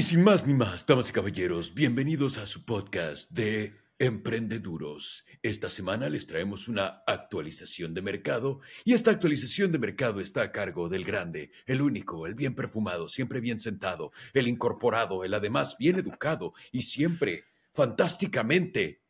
Y sin más ni más, damas y caballeros, bienvenidos a su podcast de Emprendeduros. Esta semana les traemos una actualización de mercado y esta actualización de mercado está a cargo del grande, el único, el bien perfumado, siempre bien sentado, el incorporado, el además bien educado y siempre fantásticamente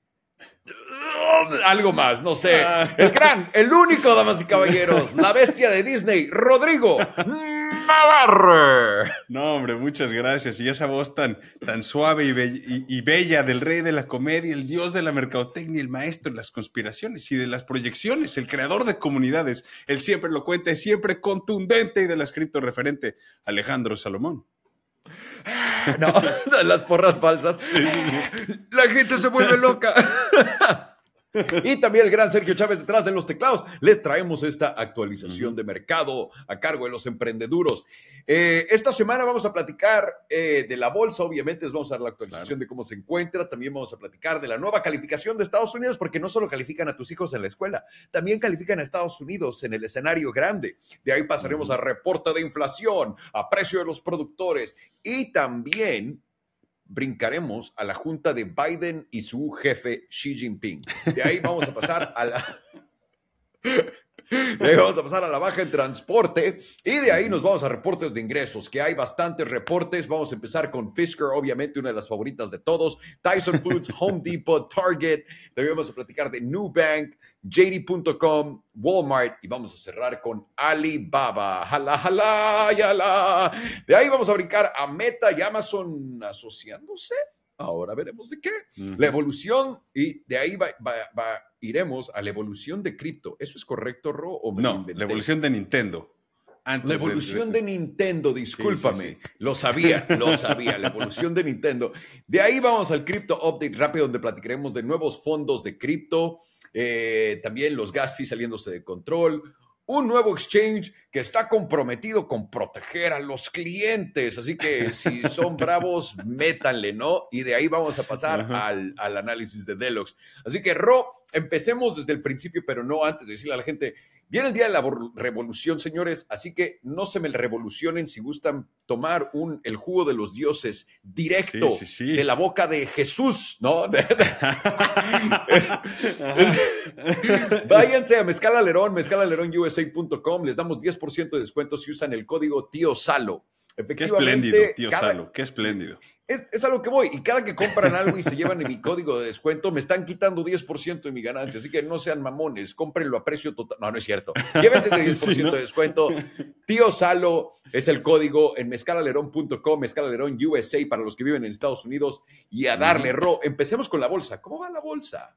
algo más, no sé. El gran, el único, damas y caballeros, la bestia de Disney, Rodrigo Navarre. No, hombre, muchas gracias. Y esa voz tan, tan suave y, bella del rey de la comedia, el dios de la mercadotecnia, el maestro de las conspiraciones y de las proyecciones, el creador de comunidades, él siempre lo cuenta, es siempre contundente y de la escrito referente, Alejandro Salomón. No, las porras falsas. La gente se vuelve loca. Y también el gran Sergio Chávez detrás de los teclados. Les traemos esta actualización de mercado a cargo de los emprendeduros. Eh, esta semana vamos a platicar eh, de la bolsa, obviamente, les vamos a dar la actualización de cómo se encuentra. También vamos a platicar de la nueva calificación de Estados Unidos, porque no solo califican a tus hijos en la escuela, también califican a Estados Unidos en el escenario grande. De ahí pasaremos a reporte de inflación, a precio de los productores y también brincaremos a la junta de Biden y su jefe Xi Jinping. De ahí vamos a pasar a la... De ahí vamos a pasar a la baja en transporte y de ahí nos vamos a reportes de ingresos, que hay bastantes reportes. Vamos a empezar con Fisker, obviamente una de las favoritas de todos, Tyson Foods, Home Depot, Target. También vamos a platicar de Nubank, JD.com, Walmart y vamos a cerrar con Alibaba. Jala, jala, yala. De ahí vamos a brincar a Meta y Amazon asociándose. Ahora veremos de qué. La evolución y de ahí va, iremos a la evolución de cripto. ¿Eso es correcto, Ro? O no, la evolución de Nintendo. la evolución de, Nintendo, discúlpame. Lo sabía, lo sabía, la evolución de Nintendo. De ahí vamos al Crypto Update rápido, donde platicaremos de nuevos fondos de cripto, eh, también los gas fees saliéndose de control, un nuevo exchange que está comprometido con proteger a los clientes. Así que si son bravos, métanle, ¿no? Y de ahí vamos a pasar al, al, análisis de Deluxe. Así que, Ro, empecemos desde el principio, pero no antes de decirle a la gente, Viene el día de la revolución, señores, así que no se me revolucionen si gustan tomar un, el jugo de los dioses directo de la boca de Jesús, ¿no? Váyanse a Mezcal Alerón, mezcalaleronusa.com, les damos 10% de descuento si usan el código Tío Salo. Qué espléndido, tío Salo, qué espléndido. Es, es, a lo que voy. Y cada que compran algo y se llevan mi código de descuento, me están quitando 10% de mi ganancia. Así que no sean mamones, cómprenlo a precio total. No, no es cierto. Llévense el 10% de descuento. Tío Salo es el código en mezcalalerón.com, mezcalalerón USA para los que viven en Estados Unidos. Y a darle ro. Empecemos con la bolsa. ¿Cómo va la bolsa?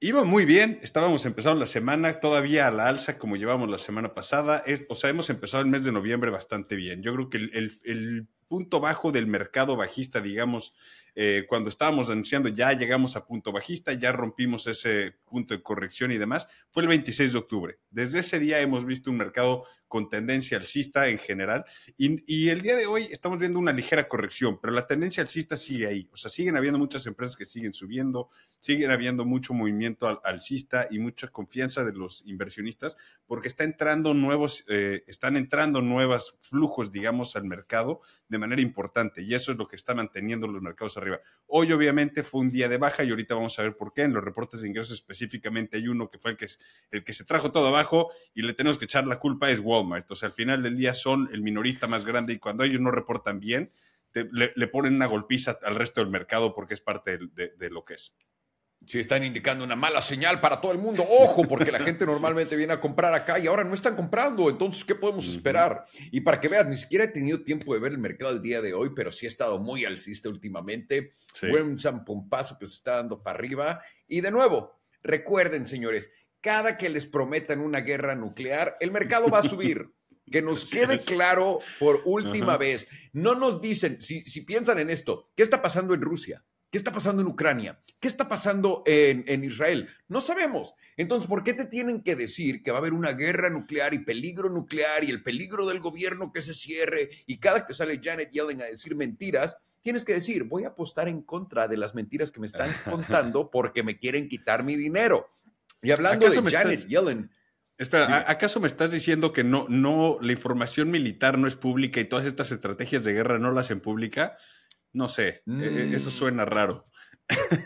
Iba muy bien, estábamos empezando la semana todavía a la alza como llevamos la semana pasada. o sea, hemos empezado el mes de noviembre bastante bien. Yo creo que el punto bajo del mercado bajista, digamos, eh, cuando estábamos anunciando ya llegamos a punto bajista, ya rompimos ese punto de corrección y demás, fue el 26 de octubre. Desde ese día hemos visto un mercado con tendencia alcista en general y, el día de hoy estamos viendo una ligera corrección, pero la tendencia alcista sigue ahí. O sea, siguen habiendo muchas empresas que siguen subiendo, siguen habiendo mucho movimiento alcista y mucha confianza de los inversionistas porque está entrando nuevos, eh, están entrando nuevos flujos, digamos, al mercado de manera importante y eso es lo que está manteniendo los mercados arriba Hoy obviamente fue un día de baja y ahorita vamos a ver por qué. En los reportes de ingresos específicamente hay uno que fue el que, el que se trajo todo abajo y le tenemos que echar la culpa es Walmart. O sea, al final del día son el minorista más grande y cuando ellos no reportan bien, le, ponen una golpiza al resto del mercado porque es parte de lo que es si están indicando una mala señal para todo el mundo, ojo, porque la gente normalmente viene a comprar acá y ahora no están comprando, entonces, ¿qué podemos esperar? Y para que veas, ni siquiera he tenido tiempo de ver el mercado el día de hoy, pero sí ha estado muy alcista últimamente. Fue un paso que se está dando para arriba. Y de nuevo, recuerden, señores, cada que les prometan una guerra nuclear, el mercado va a subir. Que nos quede claro por última vez. No nos dicen, si, si piensan en esto, ¿qué está pasando en Rusia? ¿Qué está pasando en Ucrania? ¿Qué está pasando en, Israel? No sabemos. Entonces, ¿por qué te tienen que decir que va a haber una guerra nuclear y peligro nuclear y el peligro del gobierno que se cierre? Y cada que sale Janet Yellen a decir mentiras, tienes que decir, voy a apostar en contra de las mentiras que me están contando porque me quieren quitar mi dinero. Y hablando de Janet Yellen, Espera, ¿acaso me estás diciendo que no, no, la información militar no es pública y todas estas estrategias de guerra no las hacen pública? No sé, e, e, eso suena raro.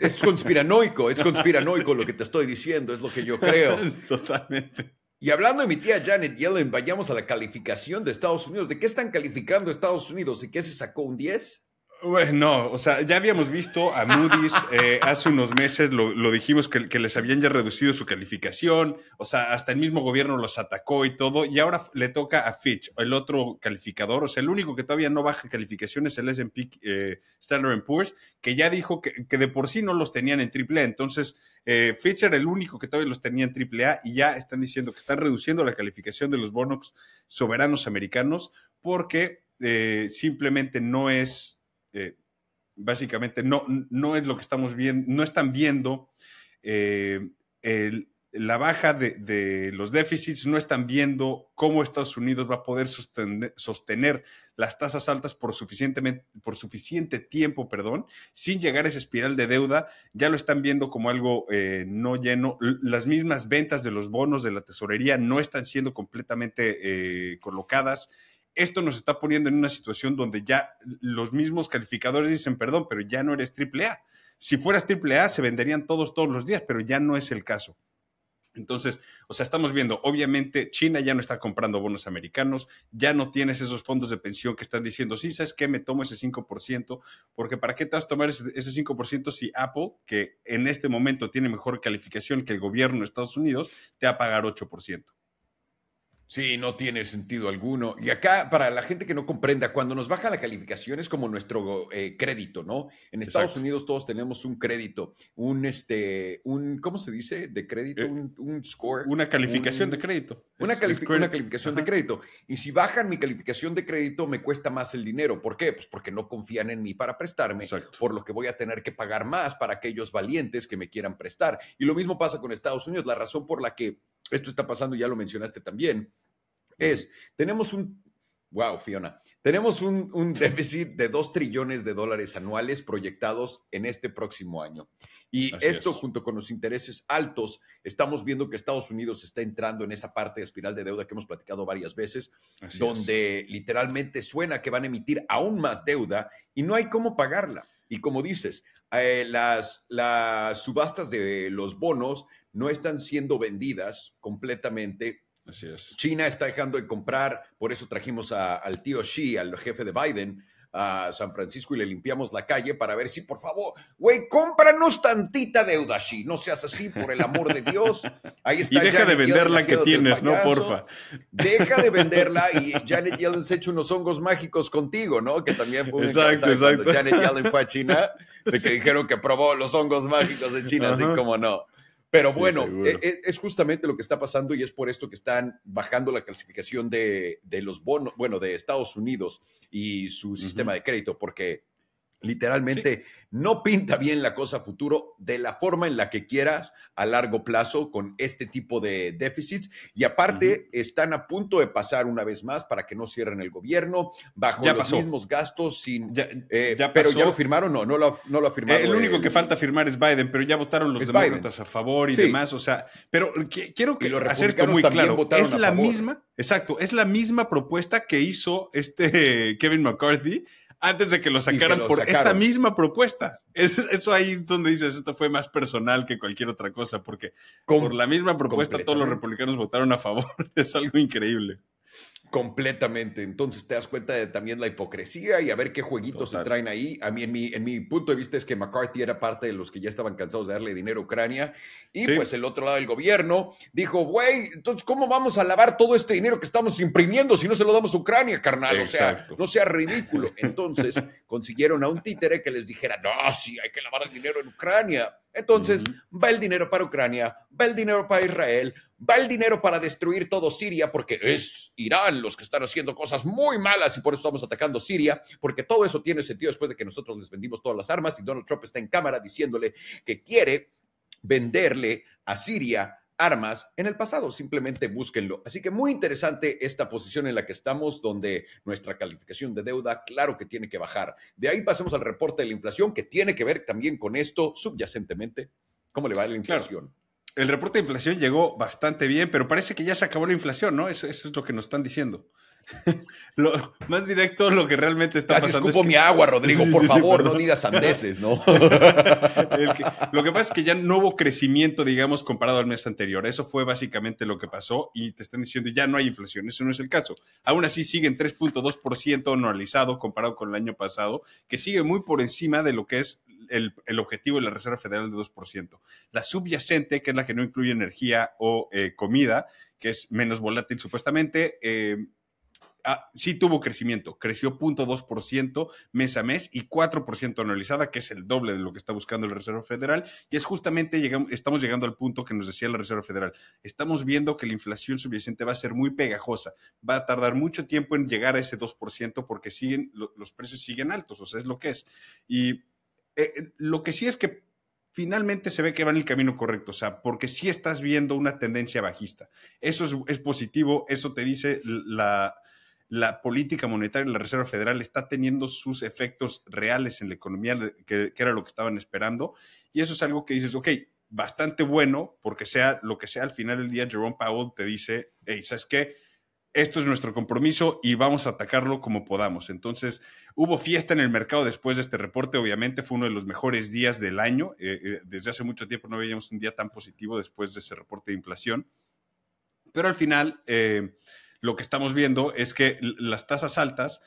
Es conspiranoico, es conspiranoico lo que te estoy diciendo, es lo que yo creo. Totalmente. Y hablando de mi tía Janet Yellen, vayamos a la calificación de Estados Unidos. ¿De qué están calificando Estados Unidos? ¿Y qué se sacó un 10? Bueno, no, o sea, ya habíamos visto a Moody's eh, hace unos meses, lo, dijimos que, les habían ya reducido su calificación, o sea, hasta el mismo gobierno los atacó y todo, y ahora le toca a Fitch, el otro calificador, o sea, el único que todavía no baja calificaciones es el S&P eh, Standard Poor's, que ya dijo que, que, de por sí no los tenían en AAA, entonces eh, Fitch era el único que todavía los tenía en AAA y ya están diciendo que están reduciendo la calificación de los bonos soberanos americanos porque eh, simplemente no es eh, básicamente no, no es lo que estamos viendo, no están viendo eh, la baja de, los déficits, no están viendo cómo Estados Unidos va a poder sostener, las tasas altas por, suficientemente, por suficiente tiempo, perdón, sin llegar a esa espiral de deuda, ya lo están viendo como algo eh, no lleno. Las mismas ventas de los bonos de la tesorería no están siendo completamente colocadas esto nos está poniendo en una situación donde ya los mismos calificadores dicen, perdón, pero ya no eres AAA. Si fueras AAA, se venderían todos todos los días, pero ya no es el caso. Entonces, o sea, estamos viendo, obviamente, China ya no está comprando bonos americanos, ya no tienes esos fondos de pensión que están diciendo, sí, ¿sabes qué? Me tomo ese 5%, porque ¿para qué te vas a tomar ese, ese 5% si Apple, que en este momento tiene mejor calificación que el gobierno de Estados Unidos, te va a pagar 8%? Sí, no tiene sentido alguno. Y acá, para la gente que no comprenda, cuando nos baja la calificación es como nuestro eh, crédito, ¿no? En Estados Unidos todos tenemos un crédito, un, este, un, ¿cómo se dice? De crédito, eh, un, score. Una calificación de crédito. Una, una calificación de crédito. Y si bajan mi calificación de crédito, me cuesta más el dinero. ¿Por qué? Pues porque no confían en mí para prestarme, por lo que voy a tener que pagar más para aquellos valientes que me quieran prestar. Y lo mismo pasa con Estados Unidos. La razón por la que esto está pasando, ya lo mencionaste también, es, tenemos un, wow, Fiona, tenemos un, déficit de 2 trillones de dólares anuales proyectados en este próximo año. Y esto, junto con los intereses altos, estamos viendo que Estados Unidos está entrando en esa parte de espiral de deuda que hemos platicado varias veces, donde literalmente suena que van a emitir aún más deuda y no hay cómo pagarla. Y como dices, eh, las, las subastas de los bonos no están siendo vendidas completamente Así es. China está dejando de comprar, por eso trajimos al tío Xi, al jefe de Biden, a San Francisco y le limpiamos la calle para ver si, por favor, güey, cómpranos tantita deuda, Xi. No seas así, por el amor de Dios. Ahí está. Y deja de vender la que tienes, ¿no? Porfa. Deja de venderla y Janet Yellen se ha hecho unos hongos mágicos contigo, ¿no? Que también fue exacto, exacto. Janet Yellen fue a China, de que dijeron que probó los hongos mágicos de China, así como no. Pero bueno, e, e, es, justamente lo que está pasando y es por esto que están bajando la clasificación de, los bonos, bueno, de Estados Unidos y su sistema de crédito, porque Literalmente no pinta bien la cosa futuro de la forma en la que quieras a largo plazo con este tipo de déficits. Y aparte, están a punto de pasar una vez más para que no cierren el gobierno bajo los mismos gastos. Sin, eh, pero ya lo firmaron, no, no lo, no lo ha firmado. el único que falta firmar es Biden, pero ya votaron los demócratas a favor y demás. O sea, pero quiero que hacer esto muy claro. Es la misma, exacto, es la misma propuesta que hizo este Kevin McCarthy antes de que lo sacaran por esta misma propuesta. eso ahí es donde dices, esto fue más personal que cualquier otra cosa, porque por la misma propuesta todos los republicanos votaron a favor. es algo increíble. Completamente. Entonces te das cuenta de también la hipocresía y a ver qué jueguitos se traen ahí. A mí, en mi, en mi punto de vista, es que McCarthy era parte de los que ya estaban cansados de darle dinero a Ucrania. Y pues el otro lado del gobierno dijo, güey, entonces, ¿cómo vamos a lavar todo este dinero que estamos imprimiendo si no se lo damos a Ucrania, carnal? O sea, no sea ridículo. Entonces consiguieron a un títere que les dijera, no, sí, hay que lavar el dinero en Ucrania. Entonces, va el dinero para Ucrania, va el dinero para Israel, va el dinero para destruir todo Siria, porque es Irán los que están haciendo cosas muy malas y por eso estamos atacando Siria, porque todo eso tiene sentido después de que nosotros les vendimos todas las armas y Donald Trump está en cámara diciéndole que quiere venderle a Siria armas en el pasado, simplemente búsquenlo. Así que muy interesante esta posición en la que estamos, donde nuestra calificación de deuda, claro que tiene que bajar. De ahí pasemos al reporte de la inflación, que tiene que ver también con esto subyacentemente. ¿Cómo le va la inflación? El reporte de inflación llegó bastante bien, pero parece que ya se acabó la inflación, ¿no? Eso, eso es lo que nos están diciendo. lo, más directo lo que realmente está Casi pasando. escupo mi agua, Rodrigo, por favor, no digas sandeces, ¿no? lo que pasa es que ya no hubo crecimiento, digamos, comparado al mes anterior. Eso fue básicamente lo que pasó y te están diciendo ya no hay inflación. Eso no es el caso. Aún así siguen 3.2% anualizado comparado con el año pasado, que sigue muy por encima de lo que es el, objetivo de la Reserva Federal de 2%. La subyacente, que es la que no incluye energía o eh, comida, que es menos volátil supuestamente, eh, ah, sí tuvo crecimiento, creció 0.2% mes a mes y 4% anualizada, que es el doble de lo que está buscando la Reserva Federal. Y es justamente, llegamos, estamos llegando al punto que nos decía la Reserva Federal. Estamos viendo que la inflación subyacente va a ser muy pegajosa, va a tardar mucho tiempo en llegar a ese 2% porque siguen, lo, los precios siguen altos, o sea, es lo que es. Y eh, lo que sí es que finalmente se ve que va en el camino correcto, o sea, porque sí estás viendo una tendencia bajista. Eso es, es positivo, eso te dice la, la, política monetaria de la Reserva Federal está teniendo sus efectos reales en la economía, que, que, era lo que estaban esperando, y eso es algo que dices, ok, bastante bueno, porque sea lo que sea, al final del día Jerome Powell te dice, hey, ¿sabes qué? Esto es nuestro compromiso y vamos a atacarlo como podamos. Entonces, hubo fiesta en el mercado después de este reporte, obviamente fue uno de los mejores días del año. Eh, eh, desde hace mucho tiempo no veíamos un día tan positivo después de ese reporte de inflación. Pero al final, eh, lo que estamos viendo es que las tasas altas,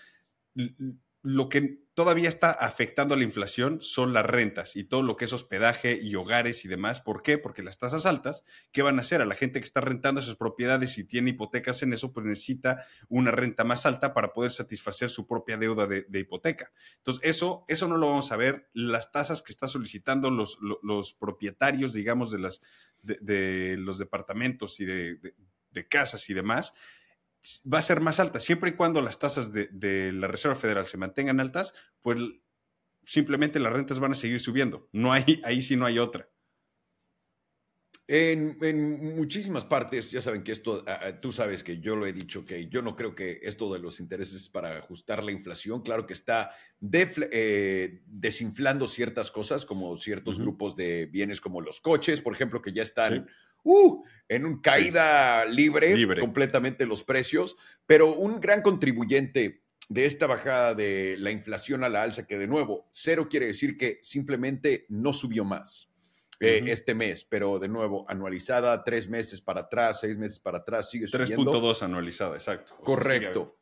lo que todavía está afectando a la inflación son las rentas y todo lo que es hospedaje y hogares y demás. ¿Por qué? Porque las tasas altas, ¿qué van a hacer? A la gente que está rentando esas propiedades y tiene hipotecas en eso, pues necesita una renta más alta para poder satisfacer su propia deuda de, hipoteca. Entonces, eso, eso no lo vamos a ver. Las tasas que están solicitando los, los, propietarios, digamos, de, las, de los departamentos y de, de casas y demás, va a ser más alta. Siempre y cuando las tasas de, de, la Reserva Federal se mantengan altas, pues simplemente las rentas van a seguir subiendo. No hay, ahí sí no hay otra. En, en, muchísimas partes, ya saben que esto, uh, tú sabes que yo lo he dicho, que yo no creo que esto de los intereses para ajustar la inflación, claro que está eh, desinflando ciertas cosas, como ciertos uh -huh. grupos de bienes como los coches, por ejemplo, que ya están... Sí uh, en un caída libre, libre, completamente los precios, pero un gran contribuyente de esta bajada de la inflación a la alza, que de nuevo, cero quiere decir que simplemente no subió más eh, uh -huh. este mes, pero de nuevo, anualizada, tres meses para atrás, seis meses para atrás, sigue subiendo. 3.2 anualizada, exacto. O Correcto.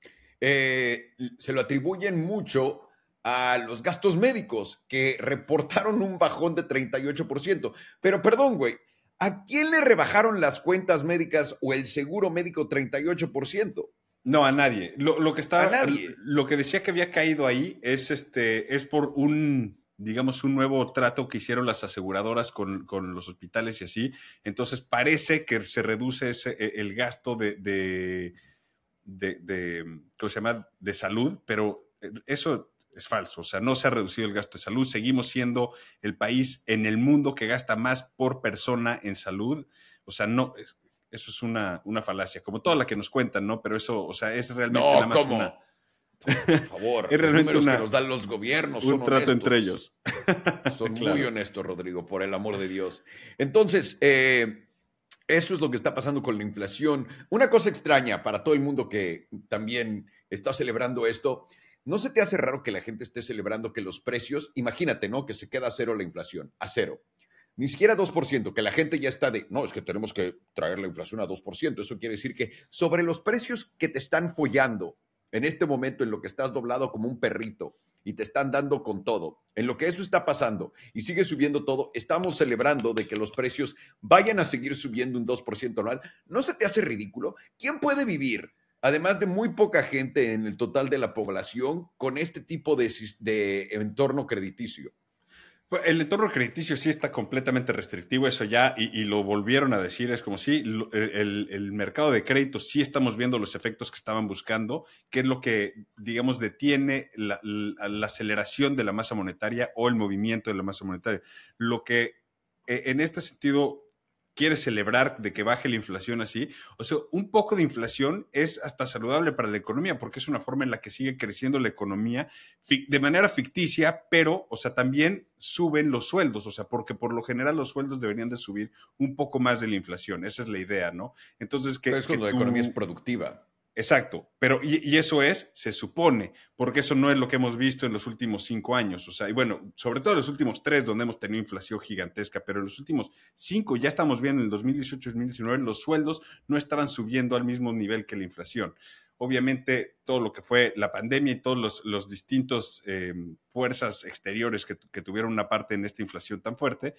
Sea, eh, se lo atribuyen mucho a los gastos médicos, que reportaron un bajón de 38%. Pero perdón, güey, ¿A quién le rebajaron las cuentas médicas o el seguro médico 38%? No, a nadie. Lo, lo que está, a nadie. Lo que decía que había caído ahí es este, es por un, digamos, un nuevo trato que hicieron las aseguradoras con, con los hospitales y así. Entonces parece que se reduce ese, e, el gasto de, de, de, de, ¿cómo se llama? De salud, pero eso es falso, o sea, no se ha reducido el gasto de salud, seguimos siendo el país en el mundo que gasta más por persona en salud, o sea, no, es, eso es una, una, falacia, como toda la que nos cuentan, ¿no? Pero eso, o sea, es realmente no, nada más ¿cómo? una... Por favor, es realmente los una, que nos dan los gobiernos un son trato honestos. entre ellos. Son claro. muy honestos, Rodrigo, por el amor de Dios. Entonces, eh, eso es lo que está pasando con la inflación. Una cosa extraña para todo el mundo que también está celebrando esto, ¿No se te hace raro que la gente esté celebrando que los precios, imagínate, ¿no? Que se queda a cero la inflación, a cero. Ni siquiera 2%, que la gente ya está de, no, es que tenemos que traer la inflación a 2%. Eso quiere decir que sobre los precios que te están follando en este momento, en lo que estás doblado como un perrito y te están dando con todo, en lo que eso está pasando y sigue subiendo todo, estamos celebrando de que los precios vayan a seguir subiendo un 2% anual. ¿No se te hace ridículo? ¿Quién puede vivir? Además de muy poca gente en el total de la población, con este tipo de, entorno crediticio. Pues, El entorno crediticio sí está completamente restrictivo, eso ya, y, lo volvieron a decir, es como si el, mercado de crédito sí estamos viendo los efectos que estaban buscando, que es lo que, digamos, detiene la, aceleración de la masa monetaria o el movimiento de la masa monetaria. Lo que eh, en este sentido quiere celebrar de que baje la inflación así. O sea, un poco de inflación es hasta saludable para la economía porque es una forma en la que sigue creciendo la economía de manera ficticia, pero, o sea, también suben los sueldos, o sea, porque por lo general los sueldos deberían de subir un poco más de la inflación. Esa es la idea, ¿no? Entonces, que... Pero es cuando que la economía es productiva. Exacto, pero y, eso es, se supone, porque eso no es lo que hemos visto en los últimos cinco años, o sea, y bueno, sobre todo en los últimos tres, donde hemos tenido inflación gigantesca, pero en los últimos cinco, ya estamos viendo en el 2018-2019, los sueldos no estaban subiendo al mismo nivel que la inflación. Obviamente, todo lo que fue la pandemia y todos los, distintos eh, fuerzas exteriores que, tuvieron una parte en esta inflación tan fuerte,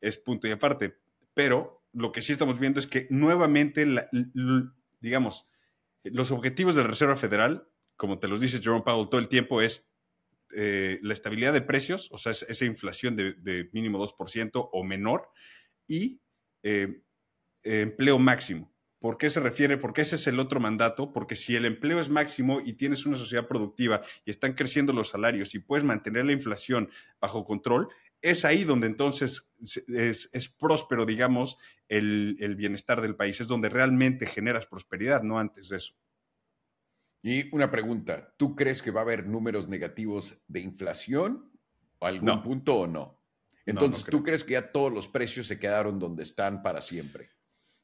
es punto y aparte. Pero lo que sí estamos viendo es que nuevamente, digamos, los objetivos de la Reserva Federal, como te los dice Jerome Powell todo el tiempo, es eh, la estabilidad de precios, o sea, esa inflación de, mínimo 2% o menor, y eh, empleo máximo. ¿Por qué se refiere? Porque ese es el otro mandato, porque si el empleo es máximo y tienes una sociedad productiva y están creciendo los salarios y puedes mantener la inflación bajo control, es ahí donde entonces es, próspero, digamos, el, bienestar del país, es donde realmente generas prosperidad, no antes de eso. Y una pregunta, ¿tú crees que va a haber números negativos de inflación a algún punto o no? Entonces, ¿tú crees que ya todos los precios se quedaron donde están para siempre?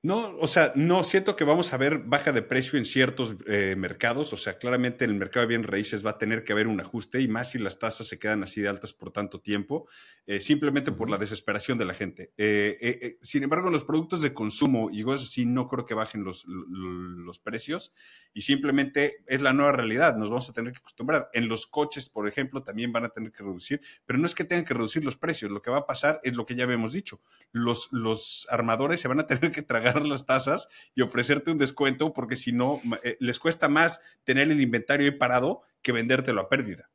No, o sea, no siento que vamos a ver baja de precio en ciertos eh, mercados. O sea, claramente en el mercado de bien raíces va a tener que haber un ajuste y más si las tasas se quedan así de altas por tanto tiempo, eh, simplemente por la desesperación de la gente. Eh, sin embargo, en los productos de consumo y cosas así, no creo que bajen los, los precios y simplemente es la nueva realidad. Nos vamos a tener que acostumbrar. En los coches, por ejemplo, también van a tener que reducir, pero no es que tengan que reducir los precios. Lo que va a pasar es lo que ya habíamos dicho. Los, los armadores se van a tener que tragar las tasas y ofrecerte un descuento porque si no, eh, les cuesta más tener el inventario ahí parado que vendértelo a pérdida.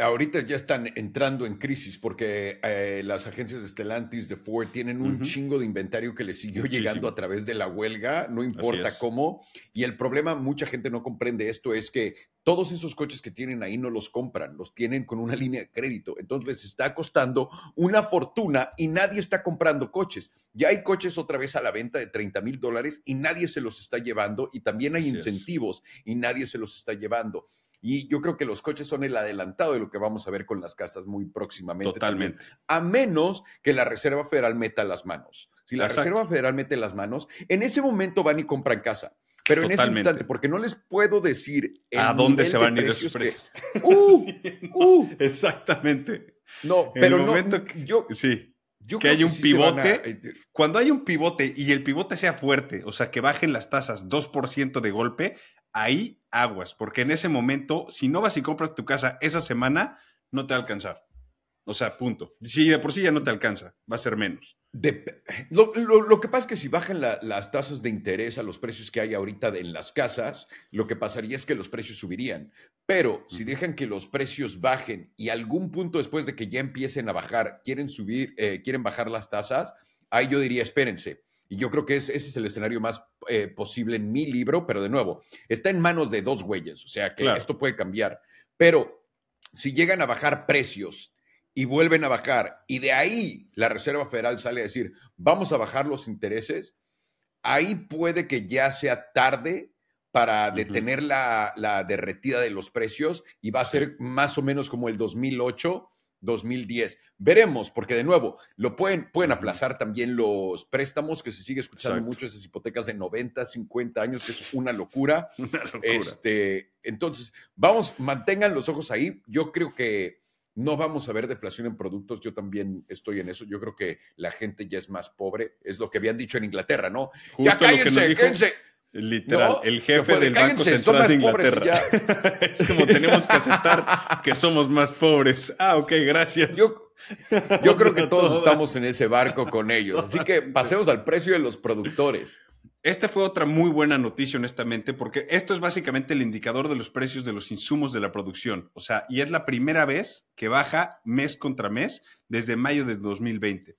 Ahorita ya están entrando en crisis porque eh, las agencias de Stellantis, de Ford, tienen un chingo de inventario que les siguió llegando a través de la huelga, no importa cómo. Y el problema, mucha gente no comprende esto, es que todos esos coches que tienen ahí no los compran, los tienen con una línea de crédito. Entonces les está costando una fortuna y nadie está comprando coches. Ya hay coches otra vez a la venta de 30 mil dólares y nadie se los está llevando. Y también hay incentivos y nadie se los está llevando. Y yo creo que los coches son el adelantado de lo que vamos a ver con las casas muy próximamente. Totalmente. a menos que la Reserva Federal meta las manos. Si la Reserva Federal mete las manos, en ese momento van y compran casa. Pero en ese instante, porque no les puedo decir a dónde se van a ir esos precios. uh, uh, Exactamente. No, pero el momento que, yo, sí. que hay un pivote. Eh, cuando hay un pivote y el pivote sea fuerte, o sea, que bajen las tasas 2% de golpe, ahí aguas, porque en ese momento, si no vas y compras tu casa esa semana, no te va a alcanzar. O sea, punto. Si de por sí ya no te alcanza, va a ser menos. lo, que pasa es que si bajan las tasas de interés a los precios que hay ahorita en las casas, lo que pasaría es que los precios subirían. Pero si dejan que los precios bajen y algún punto después de que ya empiecen a bajar, quieren subir, eh, quieren bajar las tasas, ahí yo diría, espérense y yo creo que ese es el escenario más eh, posible en mi libro, pero de nuevo, está en manos de dos güeyes, o sea que esto puede cambiar. Pero si llegan a bajar precios y vuelven a bajar, y de ahí la Reserva Federal sale a decir, vamos a bajar los intereses, ahí puede que ya sea tarde para detener la, la derretida de los precios y va a ser más o menos como el 2008 2010. Veremos, porque de nuevo, lo pueden, pueden aplazar también los préstamos, que se sigue escuchando mucho esas hipotecas de 90, 50 años, que es una locura. Una locura. Este, entonces, vamos, mantengan los ojos ahí. Yo creo que no vamos a ver deflación en productos. Yo también estoy en eso. Yo creo que la gente ya es más pobre. Es lo que habían dicho en Inglaterra, ¿no? ya cállense, cállense. Literal, el jefe del Banco Central de Inglaterra. es como tenemos que aceptar que somos más pobres. Ah, ok, gracias. Yo, yo creo que todos estamos en ese barco con ellos. Así que pasemos al precio de los productores. Esta fue otra muy buena noticia, honestamente, porque esto es básicamente el indicador de los precios de los insumos de la producción. O sea, y es la primera vez que baja mes contra mes desde mayo de 2020.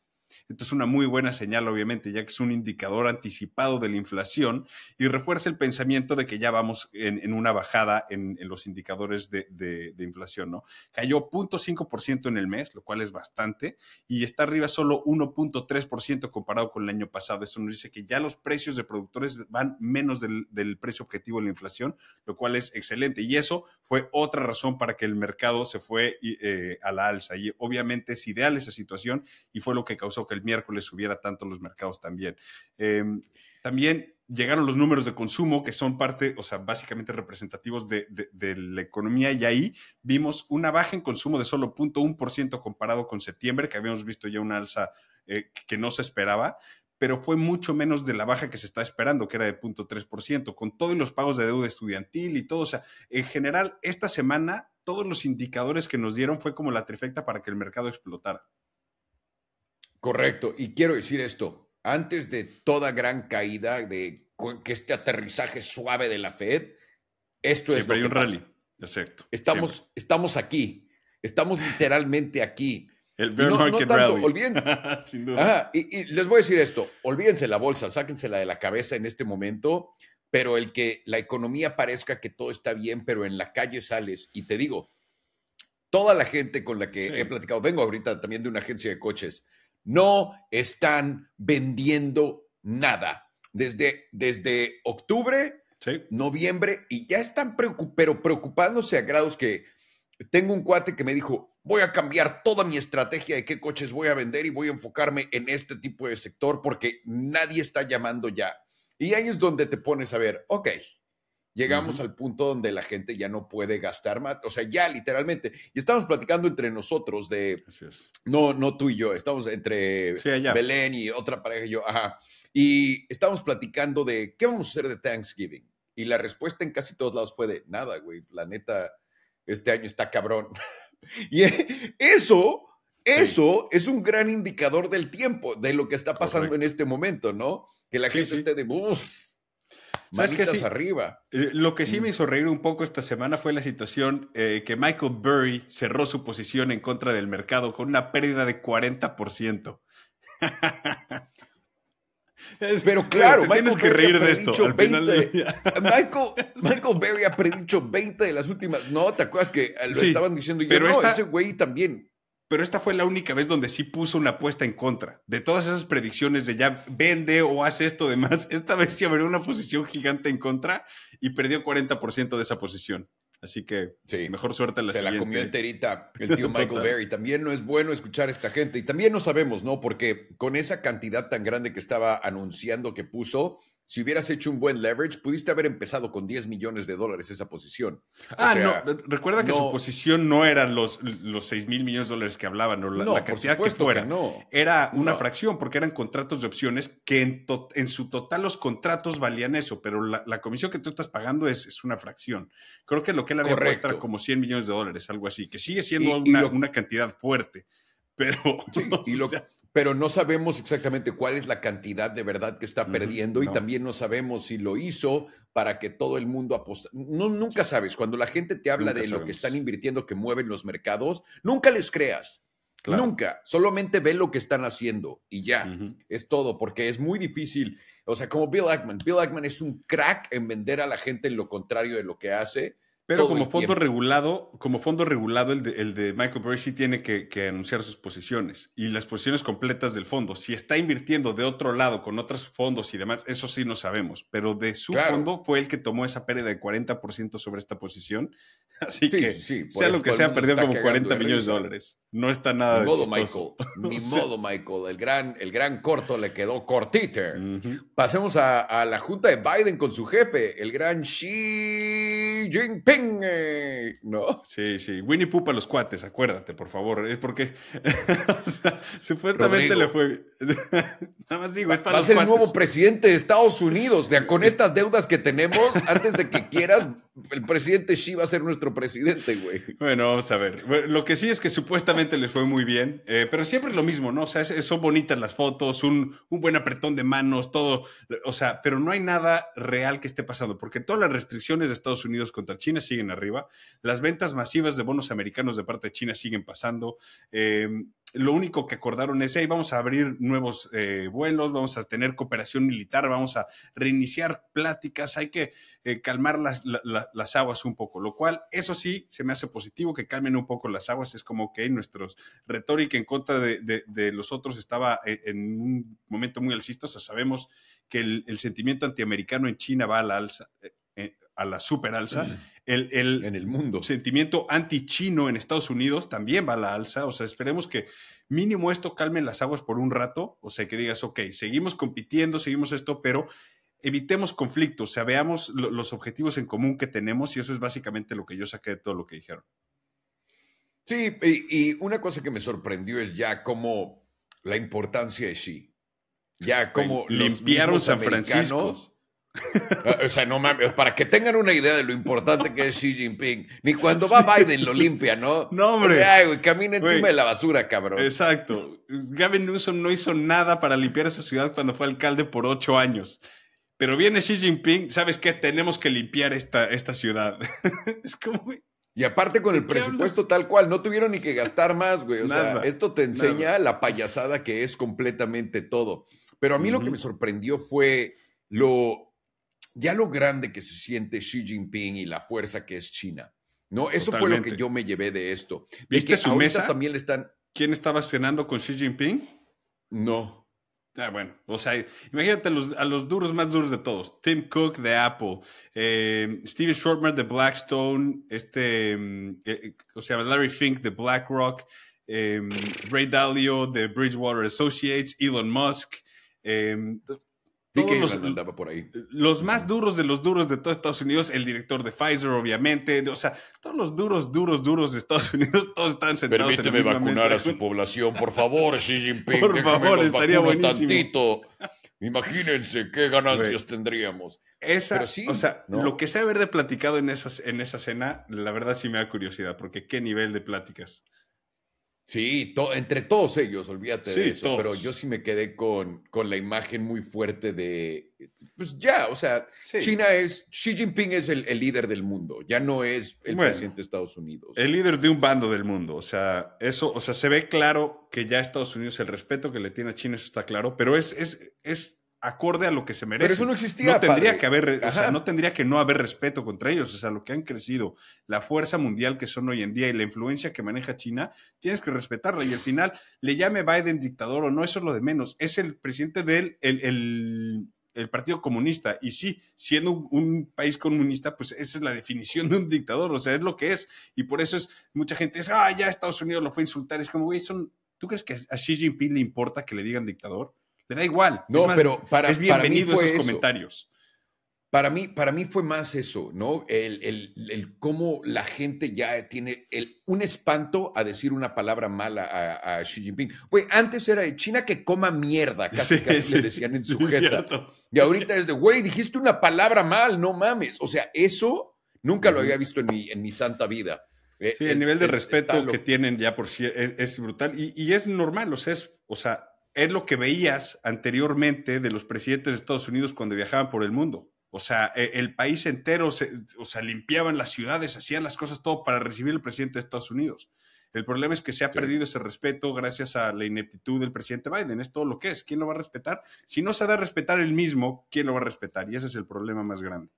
Esto es una muy buena señal, obviamente, ya que es un indicador anticipado de la inflación y refuerza el pensamiento de que ya vamos en, una bajada en, los indicadores de, inflación, ¿no? Cayó 0.5% en el mes, lo cual es bastante, y está arriba solo 1.3% comparado con el año pasado. Eso nos dice que ya los precios de productores van menos del, precio objetivo de la inflación, lo cual es excelente. Y eso fue otra razón para que el mercado se fue eh, a la alza. Y obviamente es ideal esa situación y fue lo que causó que el miércoles subiera tanto los mercados también. Em, También llegaron los números de consumo, que son parte, o sea, básicamente representativos de, la economía, y ahí vimos una baja en consumo de solo 0.1% comparado con septiembre, que habíamos visto ya una alza eh, que no se esperaba, pero fue mucho menos de la baja que se está esperando, que era de 0.3%, con todos los pagos de deuda estudiantil y todo. O sea, en general, esta semana, todos los indicadores que nos dieron fue como la trifecta para que el mercado explotara. Correcto. Y quiero decir esto, antes de toda gran caída, de que este aterrizaje suave de la Fed, esto es lo que un rally. Exacto. Estamos, estamos aquí. Estamos literalmente aquí. El bear market Olviden, Sin duda. y, les voy a decir esto: olvídense la bolsa, sáquensela de la cabeza en este momento, pero el que la economía parezca que todo está bien, pero en la calle sales. Y te digo, toda la gente con la que he platicado, vengo ahorita también de una agencia de coches no están vendiendo nada. Desde, desde octubre, noviembre, y ya están pero preocupándose a grados que tengo un cuate que me dijo, voy a cambiar toda mi estrategia de qué coches voy a vender y voy a enfocarme en este tipo de sector porque nadie está llamando ya. Y ahí es donde te pones a ver, ok, Llegamos al punto donde la gente ya no puede gastar más, o sea, ya literalmente. Y estamos platicando entre nosotros de, no, no tú y yo, estamos entre Belén y otra pareja y yo, ajá. Y estamos platicando de qué vamos a hacer de Thanksgiving. Y la respuesta en casi todos lados fue de nada, güey. La neta, este año está cabrón. y eso, eso es un gran indicador del tiempo, de lo que está pasando en este momento, ¿no? Que la gente esté de, uff ¿Sabes qué? Sí, arriba. Eh, lo que sí me mm. hizo reír un poco esta semana fue la situación eh, que Michael Burry cerró su posición en contra del mercado con una pérdida de 40%. Pero claro, Michael tienes que reír de esto. Michael, Michael Berry ha predicho 20 de las últimas. No, ¿te acuerdas que lo estaban diciendo? pero no, ese güey también pero esta fue la única vez donde sí puso una apuesta en contra. De todas esas predicciones de ya vende o hace esto demás, esta vez sí abrió una posición gigante en contra y perdió 40% de esa posición. Así que mejor suerte en la Se la comió enterita el tío Michael Berry. También no es bueno escuchar a esta gente. Y también no sabemos, ¿no? Porque con esa cantidad tan grande que estaba anunciando que puso, si hubieras hecho un buen leverage, pudiste haber empezado con 10 millones de dólares esa posición. ah, no, recuerda que su posición no eran los, los 6 mil millones de dólares que hablaban, o la, cantidad que fuera. no. Era una fracción, porque eran contratos de opciones que en, en su total los contratos valían eso, pero la, comisión que tú estás pagando es, es, una fracción. Creo que lo que él había puesto era como 100 millones de dólares, algo así, que sigue siendo una, una, cantidad fuerte. Pero, y lo, pero no sabemos exactamente cuál es la cantidad de verdad que está perdiendo y también no sabemos si lo hizo para que todo el mundo aposte. No, nunca sabes, cuando la gente te habla de lo que están invirtiendo, que mueven los mercados, nunca les creas. Nunca, solamente ve lo que están haciendo y ya, es todo, porque es muy difícil. O sea, como Bill Ackman, Bill Ackman es un crack en vender a la gente en lo contrario de lo que hace pero como fondo regulado, como fondo regulado, el de, el de Michael Burry sí tiene que, anunciar sus posiciones y las posiciones completas del fondo. Si está invirtiendo de otro lado con otros fondos y demás, eso sí no sabemos. Pero de su fondo fue el que tomó esa pérdida de 40% sobre esta posición. Así que, sea lo que sea, perdió como 40 millones de dólares. No está nada Ni modo, Michael. Ni modo, Michael. El gran, el gran corto le quedó cortiter. Pasemos a, a la junta de Biden con su jefe, el gran Xi Jinping. ¿No? Sí, sí. Winnie Pooh para los cuates, acuérdate, por favor. Es porque supuestamente le fue. Nada más digo, es para Va a ser el nuevo presidente de Estados Unidos. De, con estas deudas que tenemos, antes de que quieras, el presidente Xi va a ser nuestro presidente, güey. Bueno, vamos a ver. lo que sí es que supuestamente les fue muy bien, eh, pero siempre es lo mismo, ¿no? O sea, son bonitas las fotos, un, un, buen apretón de manos, todo. O sea, pero no hay nada real que esté pasando, porque todas las restricciones de Estados Unidos contra China siguen arriba, las ventas masivas de bonos americanos de parte de China siguen pasando. Eh, lo único que acordaron es, hey, vamos a abrir nuevos eh, vuelos, vamos a tener cooperación militar, vamos a reiniciar pláticas, hay que eh, calmar las, las, aguas un poco, lo cual, eso sí, se me hace positivo que calmen un poco las aguas, es como que nuestros retórica en contra de, los otros estaba en, un momento muy alcista, o sea, sabemos que el, sentimiento antiamericano en China va a la alza. Eh, a la super alza. El, el, en el mundo. sentimiento anti-chino en Estados Unidos también va a la alza. O sea, esperemos que mínimo esto calme las aguas por un rato. O sea, que digas, ok, seguimos compitiendo, seguimos esto, pero evitemos conflictos, o sea, veamos los objetivos en común que tenemos y eso es básicamente lo que yo saqué de todo lo que dijeron. Sí, y, una cosa que me sorprendió es ya cómo la importancia de Xi. Ya como limpiaron San Francisco. O sea, no mames, para que tengan una idea de lo importante que es Xi Jinping. Ni cuando va Biden lo limpia, ¿no? No, hombre. Ay, güey, camina encima de la basura, cabrón. Exacto. Gavin Newsom no hizo nada para limpiar esa ciudad cuando fue alcalde por ocho años. Pero viene Xi Jinping, ¿sabes qué? Tenemos que limpiar esta, esta ciudad. es como, Y aparte con el presupuesto tal cual, no tuvieron ni que gastar más, güey. O sea, esto te enseña la payasada que es completamente todo. Pero a mí lo que me sorprendió fue lo, ya lo grande que se siente Xi Jinping y la fuerza que es China. ¿No? Eso fue lo que yo me llevé de esto. ¿Viste su mesa? también le están... ¿Quién estaba cenando con Xi Jinping? No. Ah, bueno, o sea, imagínate a los duros más duros de todos. Tim Cook de Apple, eh, Steven Shortmer de Blackstone, este, mm, eh, eh, o sea, Larry Fink de BlackRock, Ray Dalio de Bridgewater Associates, Elon Musk, todos los, por ahí. Los más duros de los duros de todo Estados Unidos, el director de Pfizer, obviamente. O sea, todos los duros, duros, duros de Estados Unidos, todos están sentados Permíteme en la vacunar a su población, por favor, Xi Jinping. Por favor, estaría buenísimo. tantito. Imagínense qué ganancias tendríamos. Esa, o sea, lo que sé haber de platicado en, esas, en esa cena, la verdad sí me da curiosidad, porque qué nivel de pláticas. Sí, entre todos ellos, olvídate de eso. Pero yo sí me quedé con, con la imagen muy fuerte de. Pues ya, o sea, China es. Xi Jinping es el, líder del mundo, ya no es el presidente de Estados Unidos. El líder de un bando del mundo. O sea, eso, o sea, se ve claro que ya Estados Unidos, el respeto que le tiene a China, eso está claro, pero es, es, es acorde a lo que se merece. Pero eso no existía. No tendría que haber, o sea, no tendría que no haber respeto contra ellos. O sea, lo que han crecido, la fuerza mundial que son hoy en día y la influencia que maneja China, tienes que respetarla. Y al final, le llame Biden dictador o no, eso es lo de menos. Es el presidente del el, el, Partido Comunista. Y sí, siendo un, país comunista, pues esa es la definición de un dictador. O sea, es lo que es. Y por eso es, mucha gente dice, ah, ya Estados Unidos lo fue a insultar. Es como, güey, son, ¿tú crees que a Xi Jinping le importa que le digan dictador? Le da igual. No, pero para, es bienvenido esos comentarios. Para mí, para mí fue más eso, ¿no? El, el, cómo la gente ya tiene el, un espanto a decir una palabra mala a, Xi Jinping. Güey, antes era de China que coma mierda, casi, casi le decían en su jeta. Y ahorita es de, güey, dijiste una palabra mal, no mames. O sea, eso nunca lo había visto en mi, en mi santa vida. Eh, sí, el nivel de respeto que tienen ya por sí es, brutal y, y, es normal, o sea, es, o sea, es lo que veías anteriormente de los presidentes de Estados Unidos cuando viajaban por el mundo. O sea, e, el país entero, se, o sea, limpiaban las ciudades, hacían las cosas todo para recibir al presidente de Estados Unidos. El problema es que se ha perdido ese respeto gracias a la ineptitud del presidente Biden. Es todo lo que es. ¿Quién lo va a respetar? Si no se da a respetar el mismo, ¿quién lo va a respetar? Y ese es el problema más grande.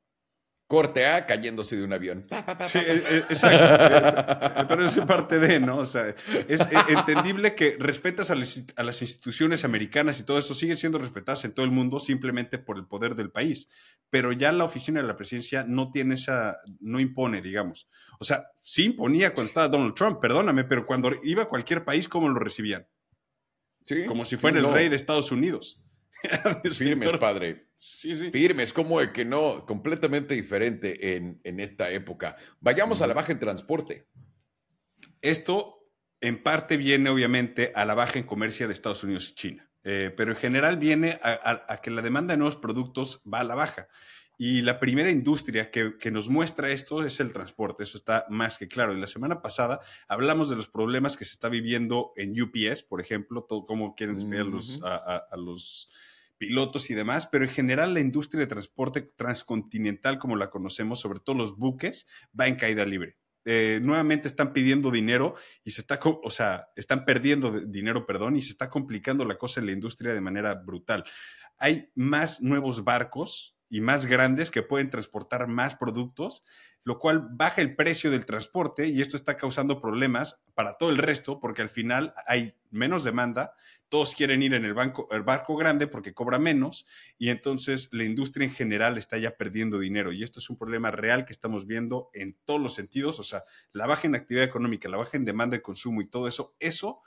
Corte A cayéndose de un avión. Sí, e, e, exacto. Pero es parte de, ¿no? O sea, es entendible que respetas a las instituciones americanas y todo eso sigue siendo respetadas en todo el mundo simplemente por el poder del país. Pero ya la oficina de la presidencia no tiene esa, no impone, digamos. O sea, sí imponía cuando estaba Donald Trump, perdóname, pero cuando iba a cualquier país, ¿cómo lo recibían? Sí. Como si fuera el rey de Estados Unidos. Firmes, padre. Sí, sí. Firmes, como de que no, completamente diferente en, en esta época. Vayamos a la baja en transporte. Esto en parte viene obviamente a la baja en comercio de Estados Unidos y China, eh, pero en general viene a, que la demanda de nuevos productos va a la baja. Y la primera industria que, que, nos muestra esto es el transporte, eso está más que claro. Y la semana pasada hablamos de los problemas que se está viviendo en UPS, por ejemplo, todo cómo quieren despedir a, a, los pilotos y demás, pero en general la industria de transporte transcontinental, como la conocemos, sobre todo los buques, va en caída libre. Eh, nuevamente están pidiendo dinero y se está, o sea, están perdiendo dinero, perdón, y se está complicando la cosa en la industria de manera brutal. Hay más nuevos barcos y más grandes que pueden transportar más productos, lo cual baja el precio del transporte y esto está causando problemas para todo el resto porque al final hay menos demanda, todos quieren ir en el, banco, el barco grande porque cobra menos y entonces la industria en general está ya perdiendo dinero y esto es un problema real que estamos viendo en todos los sentidos, o sea, la baja en actividad económica, la baja en demanda de consumo y todo eso, eso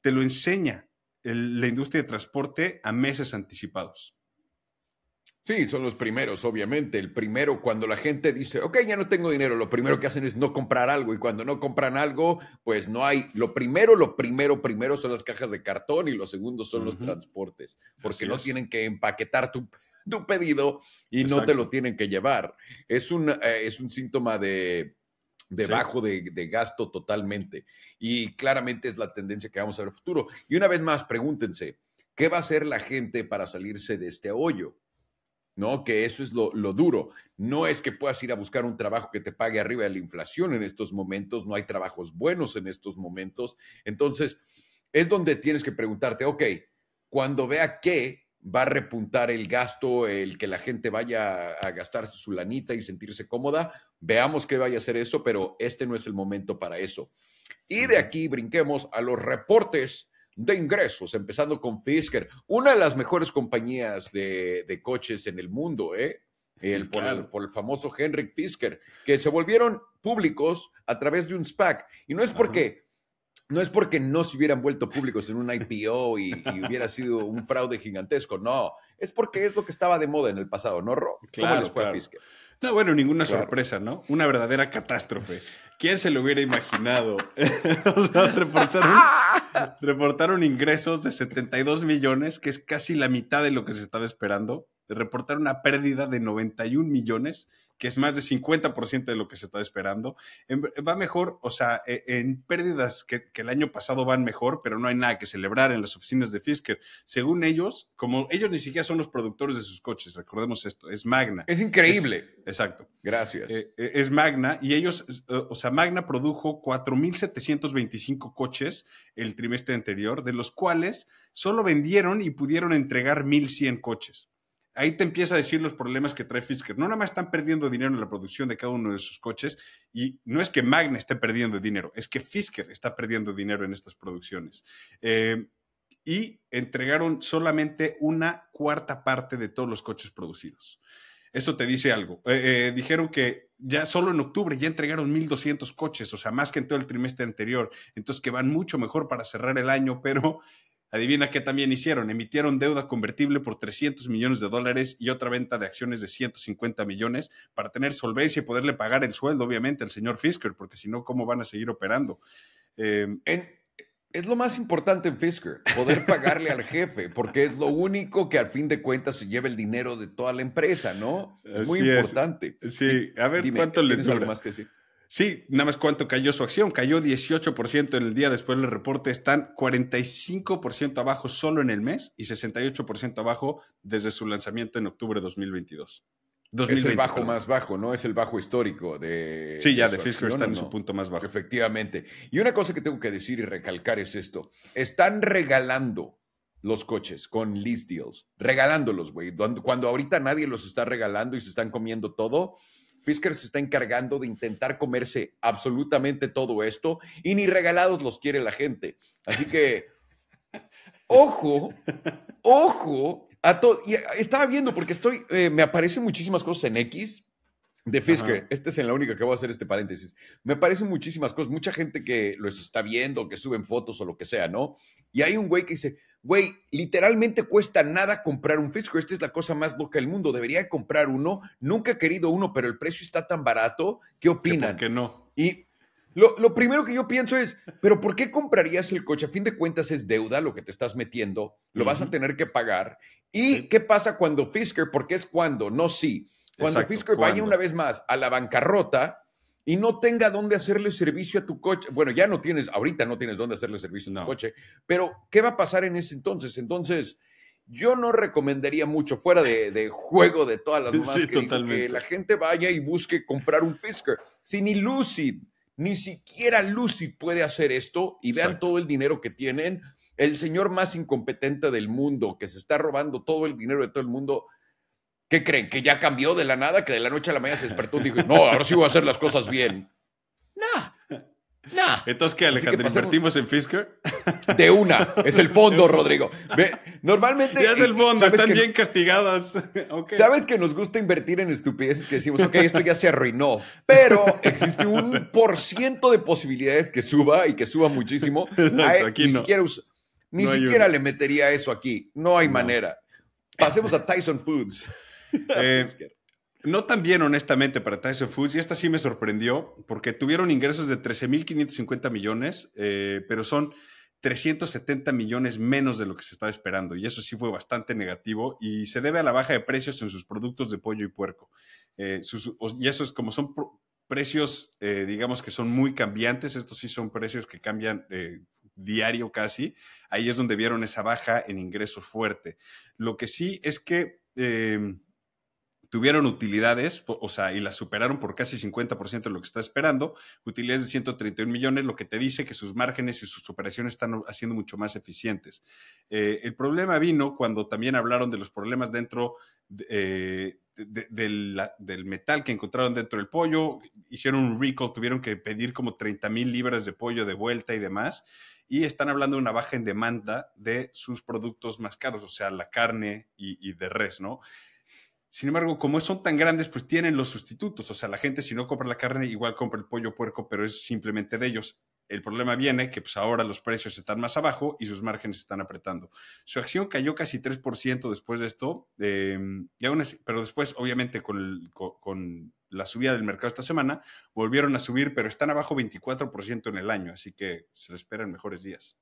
te lo enseña la industria de transporte a meses anticipados. Sí, son los primeros, obviamente. El primero, cuando la gente dice, ok, ya no tengo dinero, lo primero que hacen es no comprar algo. Y cuando no compran algo, pues no hay. Lo primero, lo primero, primero son las cajas de cartón y lo segundo son los transportes, porque no tienen que empaquetar tu, tu pedido y no te lo tienen que llevar. Es un, eh, es un síntoma de, de bajo de, de, gasto totalmente. Y claramente es la tendencia que vamos a ver en el futuro. Y una vez más, pregúntense, ¿qué va a hacer la gente para salirse de este hoyo? ¿No? Que eso es lo, duro. No es que puedas ir a buscar un trabajo que te pague arriba de la inflación en estos momentos, no hay trabajos buenos en estos momentos. Entonces, es donde tienes que preguntarte, ok, cuando vea que va a repuntar el gasto, el que la gente vaya a gastarse su lanita y sentirse cómoda, veamos que vaya a hacer eso, pero este no es el momento para eso. Y de aquí brinquemos a los reportes de ingresos, empezando con Fisker, una de las mejores compañías de, coches en el mundo, ¿eh? El, por, el, famoso Henrik Fisker, que se volvieron públicos a través de un SPAC. Y no es porque, no es porque no se hubieran vuelto públicos en un IPO y, hubiera sido un fraude gigantesco, no, es porque es lo que estaba de moda en el pasado, ¿no, Ro? ¿Cómo les fue a Fisker? No, bueno, ninguna sorpresa, ¿no? Una verdadera catástrofe. ¿Quién se lo hubiera imaginado? o sea, reportaron, reportaron, ingresos de 72 millones, que es casi la mitad de lo que se estaba esperando. Reportar una pérdida de 91 millones que es más de 50% de lo que se está esperando. va mejor, o sea, e, en pérdidas que, el año pasado van mejor, pero no hay nada que celebrar en las oficinas de Fisker. Según ellos, como ellos ni siquiera son los productores de sus coches, recordemos esto, es Magna. Es increíble. exacto. Gracias. Eh, eh, es Magna y ellos, eh, o sea, Magna produjo 4.725 coches el trimestre anterior, de los cuales solo vendieron y pudieron entregar 1.100 coches ahí te empieza a decir los problemas que trae Fisker. No nada más están perdiendo dinero en la producción de cada uno de sus coches y no es que Magna esté perdiendo dinero, es que Fisker está perdiendo dinero en estas producciones. Eh, y entregaron solamente una cuarta parte de todos los coches producidos. Eso te dice algo. Eh, eh, dijeron que ya solo en octubre ya entregaron 1.200 coches, o sea, más que en todo el trimestre anterior. Entonces, que van mucho mejor para cerrar el año, pero Adivina qué también hicieron. Emitieron deuda convertible por 300 millones de dólares y otra venta de acciones de 150 millones para tener solvencia y poderle pagar el sueldo, obviamente, al señor Fisker, porque si no, ¿cómo van a seguir operando? Em, es lo más importante en Fisker, poder pagarle al jefe, porque es lo único que al fin de cuentas se lleva el dinero de toda la empresa, ¿no? Es muy importante. Sí, a ver cuánto les dura. más que sí? Sí, nada más cuánto cayó su acción. Cayó 18% en el día después del reporte. Están 45% abajo solo en el mes y 68% abajo desde su lanzamiento en octubre de 2022. es el bajo más bajo, ¿no? Es el bajo histórico de. Sí, ya de Fisker está en su punto más bajo. Efectivamente. Y una cosa que tengo que decir y recalcar es esto: están regalando los coches con lease deals, regalándolos, güey. Cuando ahorita nadie los está regalando y se están comiendo todo Fisker se está encargando de intentar comerse absolutamente todo esto y ni regalados los quiere la gente. Así que, ojo, ojo a todo. Y estaba viendo porque estoy, eh, me aparecen muchísimas cosas en X de Fisker. Esta es en la única que voy a hacer este paréntesis. Me aparecen muchísimas cosas, mucha gente que los está viendo, que suben fotos o lo que sea, ¿no? Y hay un güey que dice, Güey, literalmente cuesta nada comprar un Fisker. Esta es la cosa más loca del mundo. Debería comprar uno. Nunca he querido uno, pero el precio está tan barato. ¿Qué opinan? Que no. Y lo, primero que yo pienso es, ¿pero por qué comprarías el coche? A fin de cuentas es deuda lo que te estás metiendo. Lo vas a tener que pagar. ¿Y qué pasa cuando Fisker? Porque es cuando, no sí. Cuando Fisker vaya una vez más a la bancarrota, y no tenga dónde hacerle servicio a tu coche. Bueno, ya no tienes, ahorita no tienes dónde hacerle servicio a tu coche, pero ¿qué va a pasar en ese entonces? Entonces, yo no recomendaría mucho, fuera de, juego de todas las demás, que, la gente vaya y busque comprar un Fisker. Si ni Lucid, ni siquiera Lucid puede hacer esto y vean todo el dinero que tienen, el señor más incompetente del mundo, que se está robando todo el dinero de todo el mundo, ¿Qué creen? ¿Que ya cambió de la nada? ¿Que de la noche a la mañana se despertó y dijo, no, ahora sí voy a hacer las cosas bien? No, no. Entonces, ¿qué, Alejandro? ¿Invertimos en Fisker? De una. Es el fondo, Rodrigo. Ve, normalmente. Ya es el fondo, están bien castigadas. Sabes que nos gusta invertir en estupideces que decimos, ok, esto ya se arruinó. Pero existe un por ciento de posibilidades que suba y que suba muchísimo. aquí ni no. siquiera, ni siquiera le metería eso aquí. No hay manera. Pasemos a Tyson Foods. Eh, no tan bien, honestamente, para Tyson Foods. Y esta sí me sorprendió, porque tuvieron ingresos de 13.550 millones, eh, pero son 370 millones menos de lo que se estaba esperando. Y eso sí fue bastante negativo y se debe a la baja de precios en sus productos de pollo y puerco. Eh, sus, y eso es como son precios, eh, digamos que son muy cambiantes. Estos sí son precios que cambian eh, diario casi. Ahí es donde vieron esa baja en ingresos fuerte. Lo que sí es que tuvieron utilidades, o sea, y las superaron por casi 50% de lo que está esperando, utilidades de 131 millones, lo que te dice que sus márgenes y sus operaciones están haciendo mucho más eficientes. Eh, el problema vino cuando también hablaron de los problemas dentro de, de, de la, del metal que encontraron dentro del pollo, hicieron un recall, tuvieron que pedir como 30 mil libras de pollo de vuelta y demás y están hablando de una baja en demanda de sus productos más caros, o sea, la carne y, y, de res, ¿no? Sin embargo, como son tan grandes, pues tienen los sustitutos, o sea, la gente si no compra la carne, igual compra el pollo puerco, pero es simplemente de ellos. El problema viene que pues ahora los precios están más abajo y sus márgenes están apretando. Su acción cayó casi 3% después de esto, eh, y aún así, pero después, obviamente, con, el, con, con la subida del mercado esta semana, volvieron a subir, pero están abajo 24% en el año, así que se le esperan mejores días.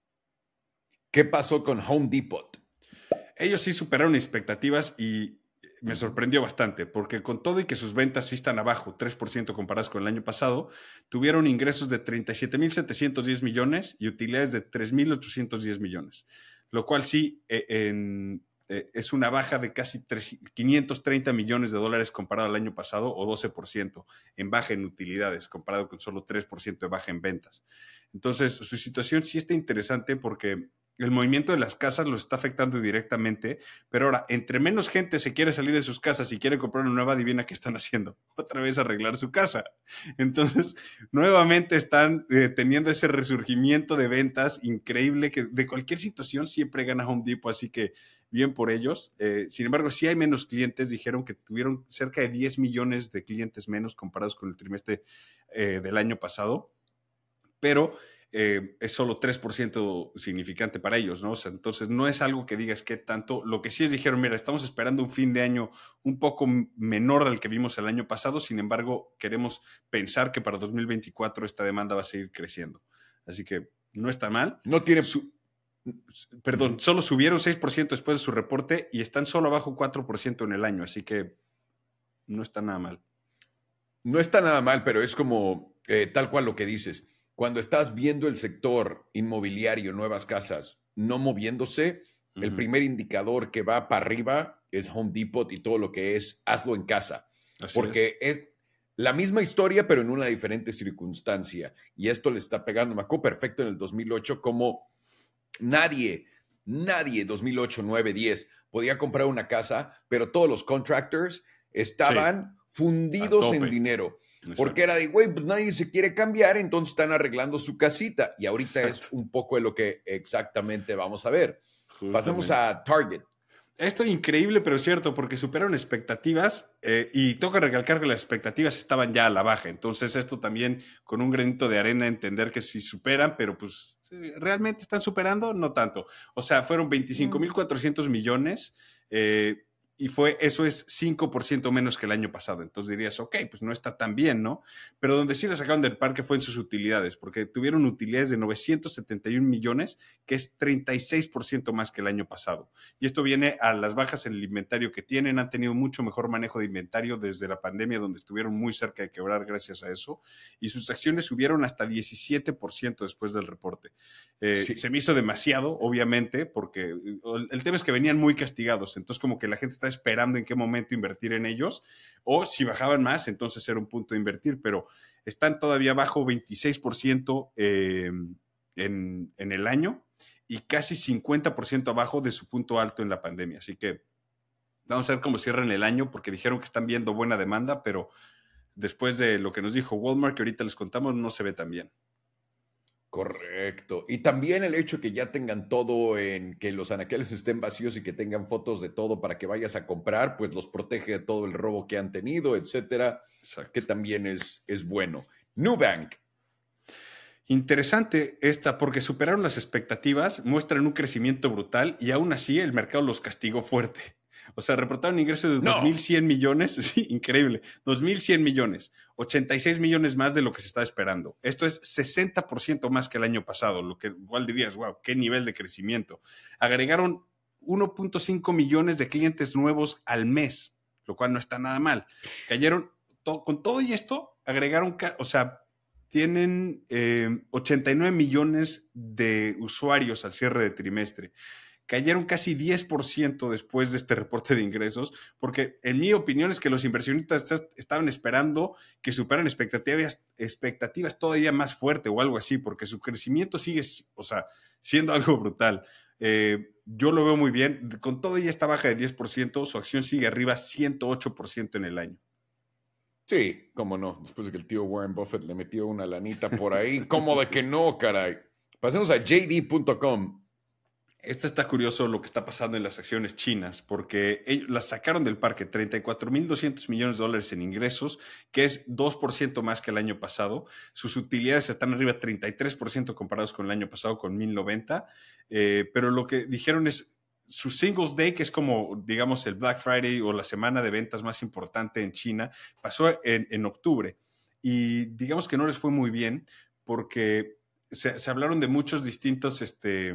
¿Qué pasó con Home Depot? Ellos sí superaron expectativas y me sorprendió bastante, porque con todo y que sus ventas sí están abajo, 3% comparadas con el año pasado, tuvieron ingresos de 37.710 millones y utilidades de 3.810 millones, lo cual sí eh, en, eh, es una baja de casi 3, 530 millones de dólares comparado al año pasado o 12% en baja en utilidades, comparado con solo 3% de baja en ventas. Entonces, su situación sí está interesante porque el movimiento de las casas los está afectando directamente, pero ahora, entre menos gente se quiere salir de sus casas y quiere comprar una nueva, adivina qué están haciendo, otra vez arreglar su casa. Entonces, nuevamente están eh, teniendo ese resurgimiento de ventas increíble que de cualquier situación siempre gana Home Depot, así que bien por ellos. Eh, sin embargo, si hay menos clientes, dijeron que tuvieron cerca de 10 millones de clientes menos comparados con el trimestre eh, del año pasado, pero eh, es solo 3% significante para ellos, ¿no? O sea, entonces no es algo que digas que tanto. Lo que sí es dijeron, mira, estamos esperando un fin de año un poco menor al que vimos el año pasado, sin embargo, queremos pensar que para 2024 esta demanda va a seguir creciendo. Así que no está mal. No tiene. Su perdón, solo subieron 6% después de su reporte y están solo abajo 4% en el año, así que no está nada mal. No está nada mal, pero es como eh, tal cual lo que dices cuando estás viendo el sector inmobiliario, nuevas casas, no moviéndose, uh -huh. el primer indicador que va para arriba es Home Depot y todo lo que es hazlo en casa. Así porque es. es. la misma historia, pero en una diferente circunstancia. Y esto le está pegando. Me acuerdo perfecto en el 2008 como nadie, nadie 2008, 9, 10 podía comprar una casa, pero todos los contractors estaban sí. fundidos en dinero. Exacto. Porque era de, güey, pues nadie se quiere cambiar, entonces están arreglando su casita. Y ahorita Exacto. es un poco de lo que exactamente vamos a ver. Justamente. Pasemos a Target. Esto es increíble, pero cierto, porque superaron expectativas eh, y toca recalcar que las expectativas estaban ya a la baja. Entonces, esto también con un granito de arena, entender que si superan, pero pues realmente están superando, no tanto. O sea, fueron 25.400 millones. Eh, y fue, eso es 5% menos que el año pasado. Entonces dirías, ok, pues no está tan bien, ¿no? Pero donde sí le sacaron del parque fue en sus utilidades, porque tuvieron utilidades de 971 millones, que es 36% más que el año pasado. Y esto viene a las bajas en el inventario que tienen, han tenido mucho mejor manejo de inventario desde la pandemia, donde estuvieron muy cerca de quebrar gracias a eso, y sus acciones subieron hasta 17% después del reporte. Eh, sí. Se me hizo demasiado, obviamente, porque el, el tema es que venían muy castigados, entonces como que la gente está esperando en qué momento invertir en ellos, o si bajaban más, entonces era un punto de invertir, pero están todavía bajo 26% eh, en, en, el año y casi 50% abajo de su punto alto en la pandemia. Así que Vamos a ver cómo cierran el año porque dijeron que están viendo buena demanda, pero después de lo que nos dijo Walmart, que ahorita les contamos, no se ve tan bien. Correcto. Y también el hecho que ya tengan todo en que los anaqueles estén vacíos y que tengan fotos de todo para que vayas a comprar, pues los protege de todo el robo que han tenido, etcétera. Que también es, es bueno. Nubank. Interesante esta, porque superaron las expectativas, muestran un crecimiento brutal y aún así el mercado los castigó fuerte. O sea, reportaron ingresos de 2.100 millones, sí, increíble, 2.100 millones, 86 millones más de lo que se estaba esperando. Esto es 60% más que el año pasado, lo que igual dirías, wow, qué nivel de crecimiento. Agregaron 1.5 millones de clientes nuevos al mes, lo cual no está nada mal. Cayeron, con todo y esto, agregaron, o sea, tienen 89 eh, millones de usuarios al cierre de trimestre cayeron casi 10% después de este reporte de ingresos, porque en mi opinión es que los inversionistas estaban esperando que superan expectativas, expectativas todavía más fuerte o algo así, porque su crecimiento sigue, o sea, siendo algo brutal. Eh, yo lo veo muy bien. Con todo y esta baja de 10%, su acción sigue arriba 108% en el año. Sí, cómo no. Después de que el tío Warren Buffett le metió una lanita por ahí. ¿Cómo de que no, caray? Pasemos a jd.com. Esto está curioso lo que está pasando en las acciones chinas, porque ellos las sacaron del parque 34.200 millones de dólares en ingresos, que es 2% más que el año pasado. Sus utilidades están arriba 33% comparados con el año pasado, con 1.090. Eh, pero lo que dijeron es su Singles Day, que es como, digamos, el Black Friday o la semana de ventas más importante en China, pasó en, octubre. Y digamos que no les fue muy bien porque se, se hablaron de muchos distintos este,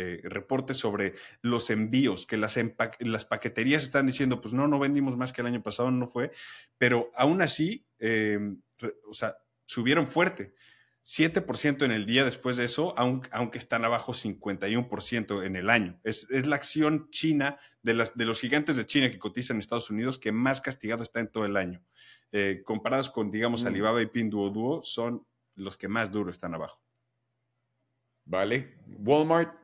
eh, reportes sobre los envíos, que las, las paqueterías están diciendo, pues no, no vendimos más que el año pasado, no fue, pero aún así, em, o sea, subieron fuerte. 7% en el día después de eso, aunque, aunque están abajo 51% en el año. Es, la acción china de, las, de los gigantes de China que cotizan en Estados Unidos que más castigado está en todo el año. Eh, comparados con, digamos, mm. Alibaba y Pinduoduo, son los que más duro están abajo. Vale. Walmart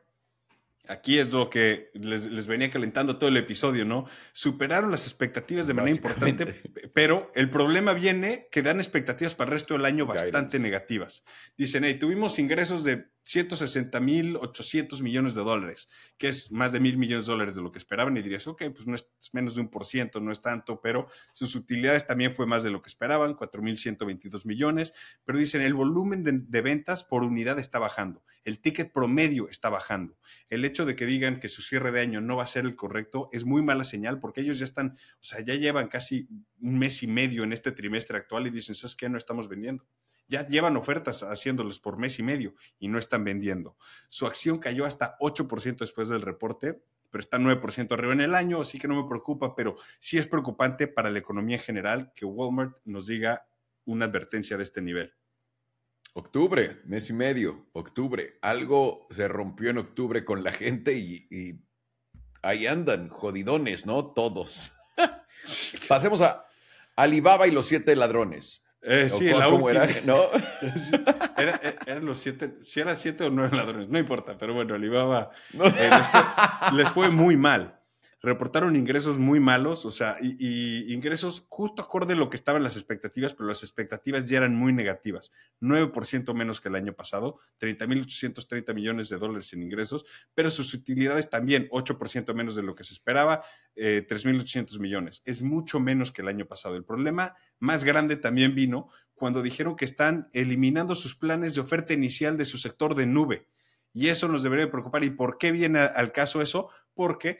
Aquí es lo que les, venía calentando todo el episodio, ¿no? Superaron las expectativas de manera importante, pero el problema viene que dan expectativas para el resto del año bastante negativas. Dicen, hey, tuvimos ingresos de 160 mil 800 millones de dólares, que es más de mil millones de dólares de lo que esperaban, y dirías, ok, pues no es menos de un por ciento, no es tanto, pero sus utilidades también fue más de lo que esperaban, 4 mil 122 millones, pero dicen, el volumen de, ventas por unidad está bajando, el ticket promedio está bajando. El hecho de que digan que su cierre de año no va a ser el correcto es muy mala señal, porque ellos ya están, o sea, ya llevan casi un mes y medio en este trimestre actual y dicen, ¿sabes qué? No estamos vendiendo ya llevan ofertas haciéndoles por mes y medio y no están vendiendo. Su acción cayó hasta 8% después del reporte, pero está 9% arriba en el año, así que no me preocupa, pero sí es preocupante para la economía en general que Walmart nos diga una advertencia de este nivel. Octubre, mes y medio, octubre. Algo se rompió en octubre con la gente y, y ahí andan, jodidones, ¿no? Todos. Pasemos a Alibaba y los siete ladrones. Eh, sí, la última. Era, ¿no? Eh, eran los siete, si eran siete o nueve ladrones, no importa, pero bueno, Alibaba eh, les, fue, muy mal reportaron ingresos muy malos, o sea, y, ingresos justo acorde a lo que estaban las expectativas, pero las expectativas ya eran muy negativas. 9% menos que el año pasado, 30.830 millones de dólares en ingresos, pero sus utilidades también 8% menos de lo que se esperaba, 3.800 millones. Es mucho menos que el año pasado. El problema más grande también vino cuando dijeron que están eliminando sus planes de oferta inicial de su sector de nube. Y eso nos debería preocupar. ¿Y por qué viene al caso eso? Porque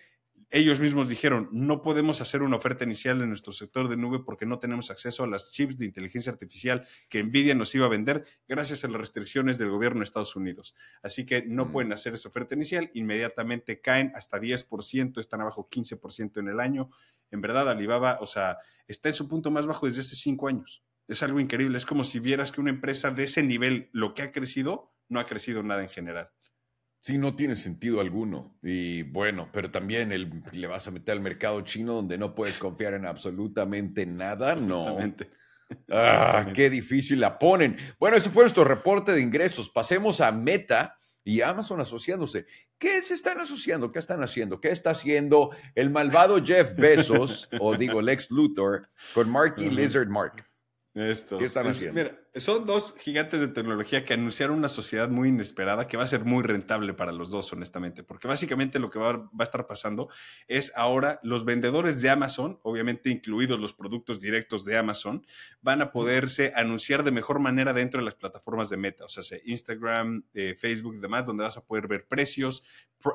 ellos mismos dijeron, no podemos hacer una oferta inicial en nuestro sector de nube porque no tenemos acceso a las chips de inteligencia artificial que Nvidia nos iba a vender gracias a las restricciones del gobierno de Estados Unidos. Así que no mm. pueden hacer esa oferta inicial, inmediatamente caen hasta 10%, están abajo 15% en el año. En verdad, Alibaba, o sea, está en su punto más bajo desde hace cinco años. Es algo increíble, es como si vieras que una empresa de ese nivel, lo que ha crecido, no ha crecido nada en general. Sí, no tiene sentido alguno. Y bueno, pero también el, le vas a meter al mercado chino donde no puedes confiar en absolutamente nada. No. Ah, qué difícil la ponen. Bueno, ese fue nuestro reporte de ingresos. Pasemos a Meta, y Amazon asociándose. ¿Qué se están asociando? ¿Qué están haciendo? ¿Qué está haciendo el malvado Jeff Bezos, o digo Lex Luthor, con Marky Lizard Mark? Estos. ¿Qué están haciendo? Mira, son dos gigantes de tecnología que anunciaron una sociedad muy inesperada que va a ser muy rentable para los dos, honestamente, porque básicamente lo que va, va, a estar pasando es ahora los vendedores de Amazon, obviamente incluidos los productos directos de Amazon, van a poderse anunciar de mejor manera dentro de las plataformas de Meta, o sea, Instagram, eh, Facebook y demás, donde vas a poder ver precios,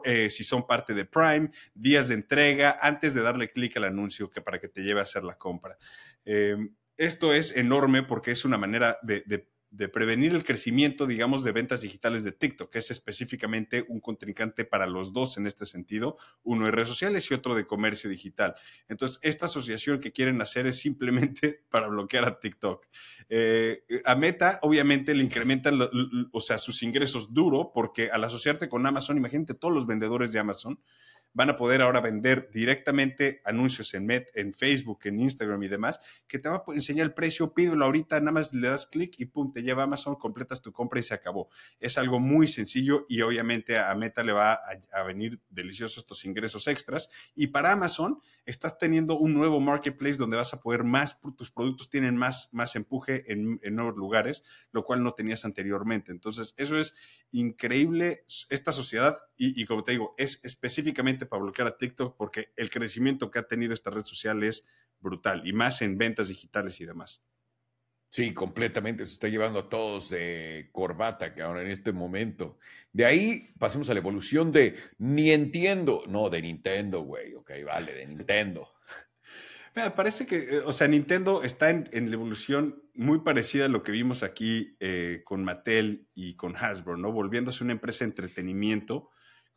eh, si son parte de Prime, días de entrega, antes de darle clic al anuncio que para que te lleve a hacer la compra. Eh, esto es enorme porque es una manera de, prevenir el crecimiento, digamos, de ventas digitales de TikTok, que es específicamente un contrincante para los dos en este sentido, uno de redes sociales y otro de comercio digital. Entonces, esta asociación que quieren hacer es simplemente para bloquear a TikTok. Eh, a Meta, obviamente, le incrementan, o sea, sus ingresos duro, porque al asociarte con Amazon, imagínate todos los vendedores de Amazon, van a poder ahora vender directamente anuncios en Met, en Facebook, en Instagram y demás, que te va a enseñar el precio, pídelo ahorita, nada más le das clic y pum, te lleva a Amazon, completas tu compra y se acabó. Es algo muy sencillo y obviamente a Meta le va a, venir deliciosos estos ingresos extras. Y para Amazon, estás teniendo un nuevo marketplace donde vas a poder más, tus productos tienen más, más empuje en, en nuevos lugares, lo cual no tenías anteriormente. Entonces, eso es increíble, esta sociedad, y, y como te digo, es específicamente para bloquear a TikTok porque el crecimiento que ha tenido esta red social es brutal y más en ventas digitales y demás. Sí, completamente. Se está llevando a todos de corbata, que ahora en este momento. De ahí pasemos a la evolución de ni entiendo. No, de Nintendo, güey. Ok, vale, de Nintendo. Me parece que, eh, o sea, Nintendo está en, la evolución muy parecida a lo que vimos aquí eh, con Mattel y con Hasbro, ¿no? Volviéndose una empresa de entretenimiento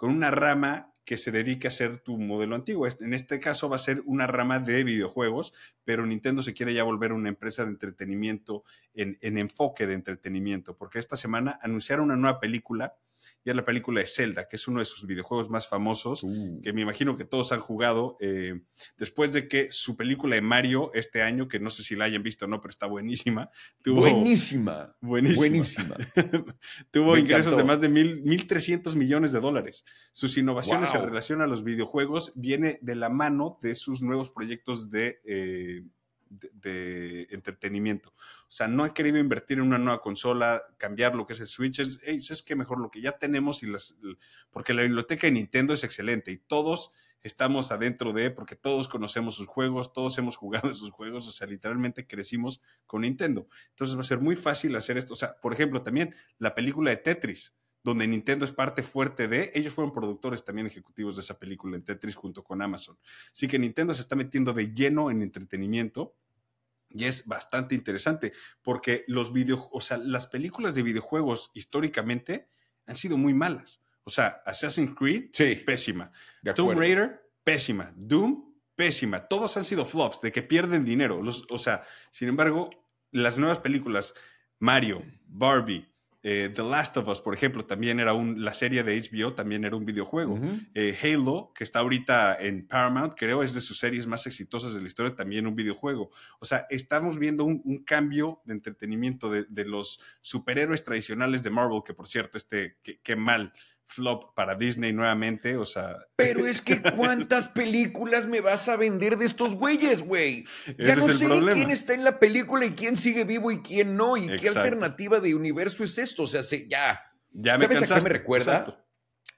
con una rama que se dedique a ser tu modelo antiguo. En este caso va a ser una rama de videojuegos, pero Nintendo se quiere ya volver una empresa de entretenimiento en, en enfoque de entretenimiento, porque esta semana anunciaron una nueva película ya la película de Zelda, que es uno de sus videojuegos más famosos, uh. que me imagino que todos han jugado, eh, después de que su película de Mario este año, que no sé si la hayan visto o no, pero está buenísima. Tuvo, buenísima. Buenísima. tuvo ingresos de más de mil, 1.300 millones de dólares. Sus innovaciones en relación a los videojuegos viene de la mano de sus nuevos proyectos de... Eh, de, entretenimiento. O sea, no he querido invertir en una nueva consola, cambiar lo que es el Switch. Es, es que mejor lo que ya tenemos y las, porque la biblioteca de Nintendo es excelente y todos estamos adentro de, porque todos conocemos sus juegos, todos hemos jugado esos juegos, o sea, literalmente crecimos con Nintendo. Entonces va a ser muy fácil hacer esto. O sea, por ejemplo, también la película de Tetris donde Nintendo es parte fuerte de, ellos fueron productores también ejecutivos de esa película en Tetris junto con Amazon. Así que Nintendo se está metiendo de lleno en entretenimiento y es bastante interesante porque los video, o sea, las películas de videojuegos históricamente han sido muy malas. O sea, Assassin's Creed, pésima. Tomb Raider, pésima. Doom, pésima. Todos han sido flops, de que pierden dinero. o sea, sin embargo, las nuevas películas, Mario, Barbie, eh, The Last of Us, por ejemplo, también era un, la serie de HBO, también era un videojuego. Eh, Halo, que está ahorita en Paramount, creo es de sus series más exitosas de la historia, también un videojuego. O sea, estamos viendo un, cambio de entretenimiento de, los superhéroes tradicionales de Marvel, que por cierto, este, qué mal flop para Disney nuevamente, o sea... Pero es que ¿cuántas películas me vas a vender de estos güeyes, güey? Ya no sé ni quién está en la película y quién sigue vivo y quién no, y qué alternativa de universo es esto, o sea, ya... ya me ¿Sabes a qué me recuerda?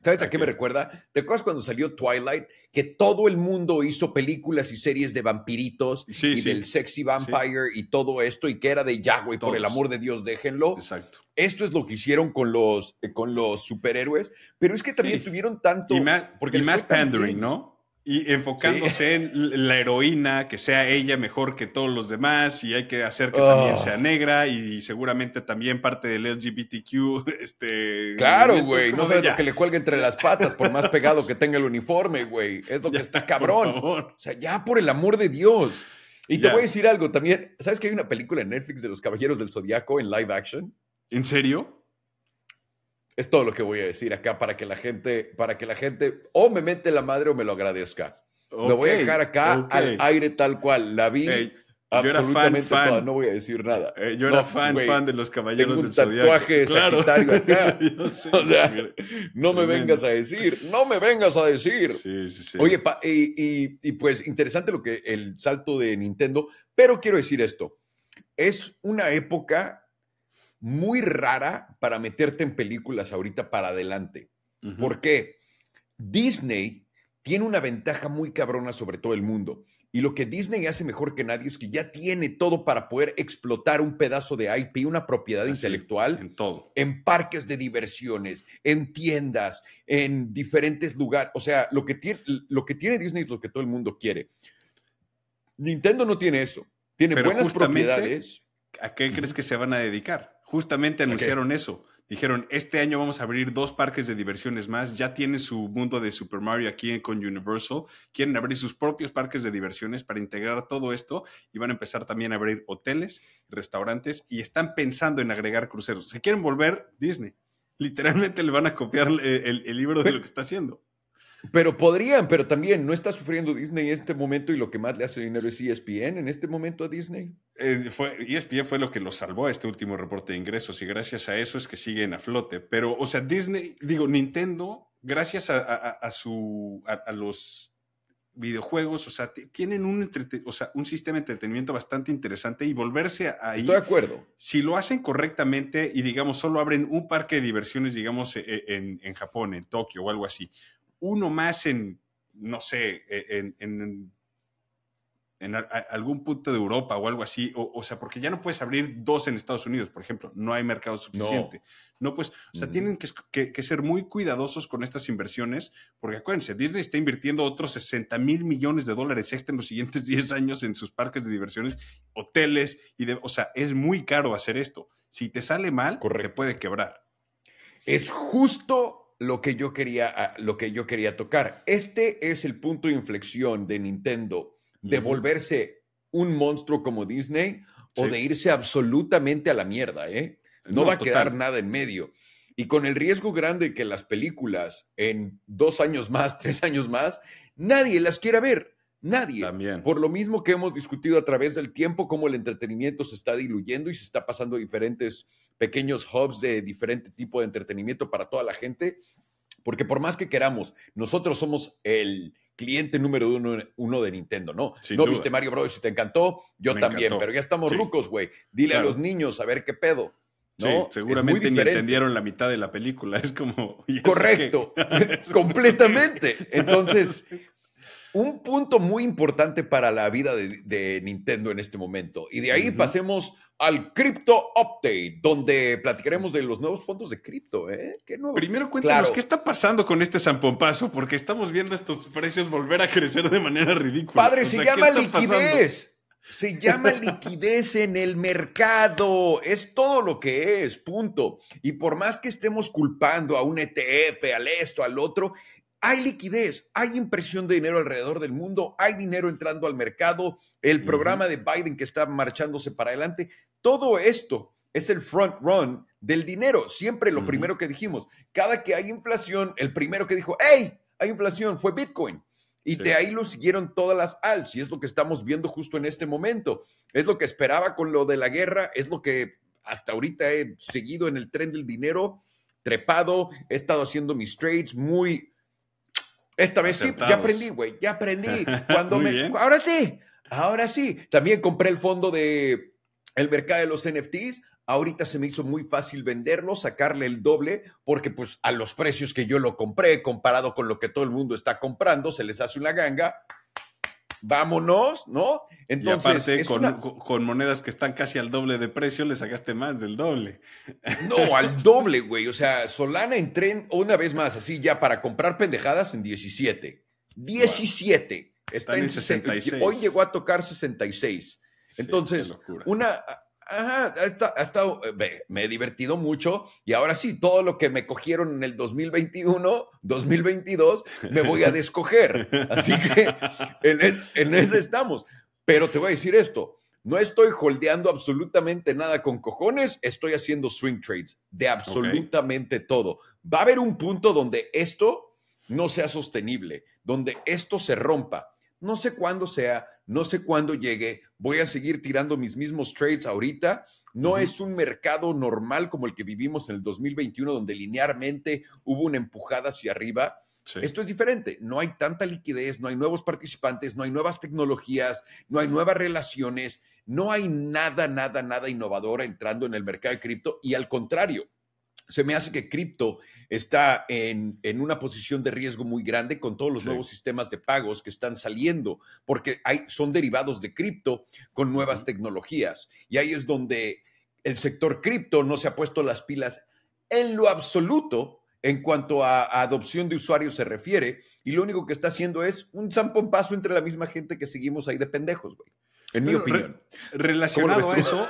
¿Sabes a qué me recuerda? ¿Te acuerdas cuando salió Twilight? Que todo el mundo hizo películas y series de vampiritos y del sexy vampire y todo esto y que era de ya, güey, por el amor de Dios, déjenlo. Exacto. Esto es lo que hicieron con los, eh, con los superhéroes, pero es que también tuvieron tanto... Y más, porque y más pandering, ¿no? Y enfocándose en la heroína, que sea ella mejor que todos los demás, y hay que hacer que también oh. sea negra, y seguramente también parte del LGBTQ. Este, claro, güey, no sé lo que le cuelgue entre las patas, por más pegado que tenga el uniforme, güey. Es lo que está cabrón. O sea, ya por el amor de Dios. Y te voy a decir algo también. ¿Sabes que hay una película en Netflix de los Caballeros del Zodiaco en live action? ¿En serio? Es todo lo que voy a decir acá para que la gente, para que la gente o me mete la madre o me lo agradezca. lo voy a dejar acá al aire tal cual. La vi Yo era fan, fan. no voy a decir nada. Eh, yo era fan, fan de los Caballeros tengo un tatuaje claro. acá. o sea, no me vengas a decir, no me vengas a decir. Sí, sí, sí. Oye, y, y, pues interesante lo que el salto de Nintendo, pero quiero decir esto. Es una época muy rara para meterte en películas ahorita para adelante. ¿Por qué? Disney tiene una ventaja muy cabrona sobre todo el mundo. Y lo que Disney hace mejor que nadie es que ya tiene todo para poder explotar un pedazo de IP, una propiedad intelectual. En todo. En parques de diversiones, en tiendas, en diferentes lugares. O sea, lo que, tiene, lo que tiene Disney es lo que todo el mundo quiere. Nintendo no tiene eso. Tiene buenas propiedades. ¿A qué crees que se van a dedicar? Justamente anunciaron eso dijeron, este año vamos a abrir dos parques de diversiones más, ya tienen su mundo de Super Mario aquí con Universal, quieren abrir sus propios parques de diversiones para integrar todo esto y van a empezar también a abrir hoteles, restaurantes y están pensando en agregar cruceros. Se quieren volver Disney. Literalmente le van a copiar el libro de lo que está haciendo. Pero podrían, pero también no está sufriendo Disney en este momento y lo que más le hace dinero es ESPN en este momento a Disney. Eh, fue, ESPN fue lo que lo salvó a este último reporte de ingresos y gracias a eso es que siguen a flote. Pero, o sea, Disney, digo, Nintendo, gracias a, su, a, los videojuegos, o sea, tienen un, o sea, un sistema de entretenimiento bastante interesante y volverse ahí. Estoy de acuerdo. Si lo hacen correctamente y, digamos, solo abren un parque de diversiones, digamos, e, e, en, en Japón, en Tokio o algo así, uno más en, no sé, e, en, en, algún punto de Europa o algo así, o, sea, porque ya no puedes abrir dos en Estados Unidos, por ejemplo, no hay mercado suficiente. No, pues, o sea, tienen que, ser muy cuidadosos con estas inversiones, porque acuérdense, Disney está invirtiendo otros 60 mil millones de dólares extra en los siguientes 10 años en sus parques de diversiones, hoteles, y de, o sea, es muy caro hacer esto. Si te sale mal, te puede quebrar. Es justo lo que yo quería, ah, lo que yo quería tocar. Este es el punto de inflexión de Nintendo, de volverse un monstruo como Disney o de irse absolutamente a la mierda, ¿eh? No, va a quedar nada en medio. Y con el riesgo grande que las películas en dos años más, tres años más, nadie las quiera ver. Nadie. También. Por lo mismo que hemos discutido a través del tiempo, cómo el entretenimiento se está diluyendo y se está pasando a diferentes pequeños hubs de diferente tipo de entretenimiento para toda la gente. Porque por más que queramos, nosotros somos el cliente número uno, de Nintendo, ¿no? no viste Mario Bros. y te encantó, yo también, pero ya estamos rucos, güey. Dile a los niños a ver qué pedo. ¿no? seguramente ni entendieron la mitad de la película. Es como. Correcto, completamente. Entonces, un punto muy importante para la vida de, Nintendo en este momento. Y de ahí pasemos al Crypto Update, donde platicaremos de los nuevos fondos de cripto. ¿eh? Primero cuéntanos, ¿qué está pasando con este zampompazo? Porque estamos viendo estos precios volver a crecer de manera ridícula. Padre, se llama liquidez. Se llama liquidez en el mercado. Es todo lo que es, punto. Y por más que estemos culpando a un ETF, al esto, al otro, hay liquidez, hay impresión de dinero alrededor del mundo, hay dinero entrando al mercado, el programa de Biden que está marchándose para adelante, todo esto es el front run del dinero. Siempre lo primero que dijimos, cada que hay inflación, el primero que dijo, hey, hay inflación fue Bitcoin. Y de ahí lo siguieron todas las alts y es lo que estamos viendo justo en este momento. Es lo que esperaba con lo de la guerra, es lo que hasta ahorita he seguido en el tren del dinero, trepado, he estado haciendo mis trades muy esta vez sí, ya aprendí, güey, ya aprendí. Cuando me, ahora sí, ahora sí. También compré el fondo de el mercado de los NFTs. Ahorita se me hizo muy fácil venderlo, sacarle el doble, porque pues a los precios que yo lo compré, comparado con lo que todo el mundo está comprando, se les hace una ganga vámonos, ¿no? Entonces, con, monedas que están casi al doble de precio, le sacaste más del doble. No, al doble, güey. O sea, Solana entré una vez más, así ya para comprar pendejadas en 17. 17. Está, en 66. Hoy llegó a tocar 66. Entonces, una Ajá, ha estado, eh, me, he divertido mucho y ahora sí, todo lo que me cogieron en el 2021, 2022, me voy a descoger. Así que en, en ese estamos. Pero te voy a decir esto, no estoy holdeando absolutamente nada con cojones, estoy haciendo swing trades de absolutamente todo. Va a haber un punto donde esto no sea sostenible, donde esto se rompa. No sé cuándo sea, no sé cuándo llegue, voy a seguir tirando mis mismos trades ahorita. No es un mercado normal como el que vivimos en el 2021, donde linealmente hubo una empujada hacia arriba. Esto es diferente. No hay tanta liquidez, no hay nuevos participantes, no hay nuevas tecnologías, no hay nuevas relaciones, no hay nada, nada, nada innovador entrando en el mercado de cripto y al contrario, se me hace que cripto está en, una posición de riesgo muy grande con todos los nuevos sistemas de pagos que están saliendo, porque hay, son derivados de cripto con nuevas tecnologías. Y ahí es donde el sector cripto no se ha puesto las pilas en lo absoluto en cuanto a, adopción de usuarios se refiere, y lo único que está haciendo es un paso entre la misma gente que seguimos ahí de pendejos, güey. En mi opinión. relacionado a eso,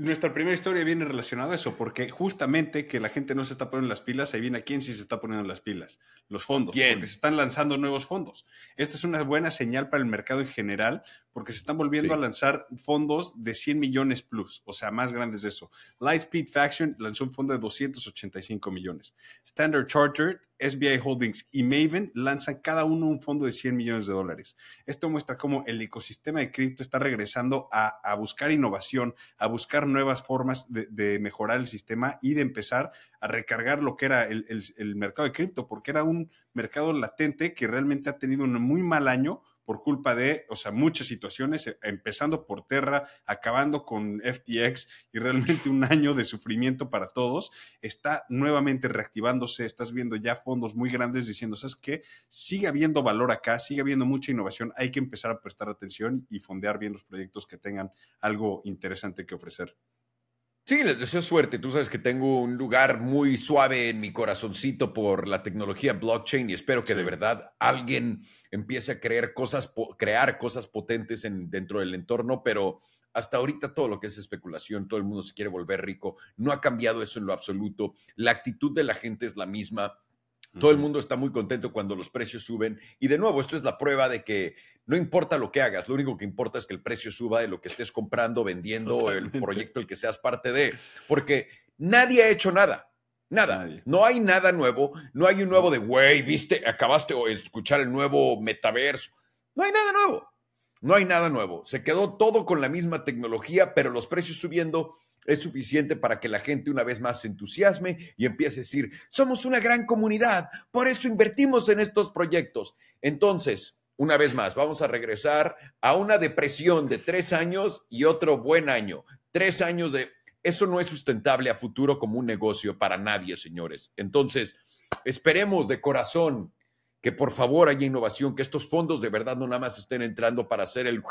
nuestra primera historia viene relacionada a eso, porque justamente que la gente no se está poniendo las pilas, ahí viene a quién sí se está poniendo las pilas. Los fondos. Porque se están lanzando nuevos fondos. Esto es una buena señal para el mercado en general, porque se están volviendo a lanzar fondos de 100 millones plus, o sea, más grandes de eso. Lightspeed Faction lanzó un fondo de 285 millones. Standard Chartered, SBI Holdings y Maven lanzan cada uno un fondo de 100 millones de dólares. Esto muestra cómo el ecosistema de cripto está regresando a, buscar innovación, a buscar nuevas formas de, mejorar el sistema y de empezar a recargar lo que era el, el mercado de cripto, porque era un mercado latente que realmente ha tenido un muy mal año por culpa de, o sea, muchas situaciones, eh, empezando por Terra, acabando con FTX y realmente un año de sufrimiento para todos, está nuevamente reactivándose, estás viendo ya fondos muy grandes diciendo, ¿sabes qué? Sigue habiendo valor acá, sigue habiendo mucha innovación, hay que empezar a prestar atención y fondear bien los proyectos que tengan algo interesante que ofrecer. Sí, les deseo suerte. Tú sabes que tengo un lugar muy suave en mi corazoncito por la tecnología blockchain y espero que de verdad alguien empiece a crear cosas, crear cosas potentes en, dentro del entorno, pero hasta ahorita todo lo que es especulación, todo el mundo se quiere volver rico. No ha cambiado eso en lo absoluto. La actitud de la gente es la misma. Todo el mundo está muy contento cuando los precios suben. Y de nuevo, esto es la prueba de que no importa lo que hagas, lo único que importa es que el precio suba de lo que estés comprando, vendiendo, el proyecto el que seas parte de. Porque nadie ha hecho nada. Nada. No hay nada nuevo. No hay un nuevo de, güey, viste, acabaste de escuchar el nuevo metaverso. No hay nada nuevo. No hay nada nuevo. Se quedó todo con la misma tecnología, pero los precios subiendo es suficiente para que la gente una vez más se entusiasme y empiece a decir, somos una gran comunidad, por eso invertimos en estos proyectos. Entonces, una vez más, vamos a regresar a una depresión de tres años y otro buen año. Tres años de... Eso no es sustentable a futuro como un negocio para nadie, señores. Entonces, esperemos de corazón que por favor haya innovación, que estos fondos de verdad no nada más estén entrando para hacer el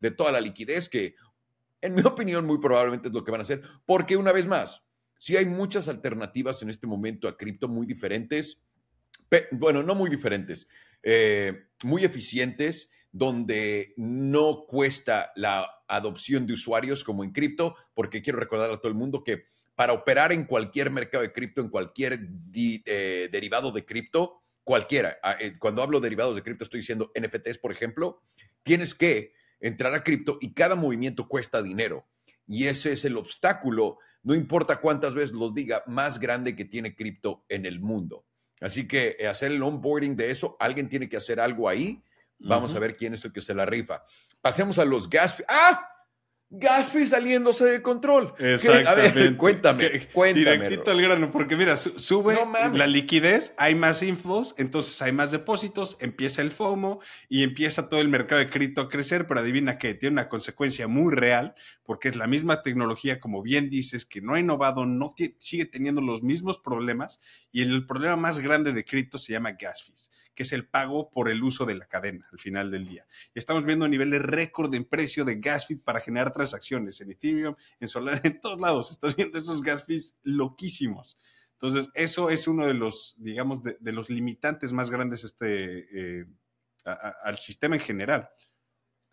de toda la liquidez que en mi opinión, muy probablemente es lo que van a hacer, porque una vez más, si hay muchas alternativas en este momento a cripto muy diferentes, bueno, no muy diferentes, eh, muy eficientes, donde no cuesta la adopción de usuarios como en cripto, porque quiero recordar a todo el mundo que para operar en cualquier mercado de cripto, en cualquier eh, derivado de cripto, cualquiera, eh, cuando hablo de derivados de cripto estoy diciendo NFTs, por ejemplo, tienes que entrar a cripto y cada movimiento cuesta dinero. Y ese es el obstáculo, no importa cuántas veces los diga, más grande que tiene cripto en el mundo. Así que eh, hacer el onboarding de eso, alguien tiene que hacer algo ahí. Vamos a ver quién es el que se la rifa. Pasemos a los gas. ¡Ah! Gaspi saliéndose de control. Exactamente. A ver, cuéntame, cuéntame. Directito al grano, porque mira, sube la liquidez, hay más inflows, entonces hay más depósitos, empieza el FOMO y empieza todo el mercado de cripto a crecer, pero adivina que tiene una consecuencia muy real, porque es la misma tecnología, como bien dices, que no ha innovado, no sigue teniendo los mismos problemas, y el problema más grande de cripto se llama gas fees que es el pago por el uso de la cadena al final del día. Estamos viendo niveles récord en precio de gas fees para generar transacciones en Ethereum, en Solana, en todos lados. Estás viendo esos gas fees loquísimos. Entonces, eso es uno de los, digamos, de, los limitantes más grandes este, eh, al sistema en general.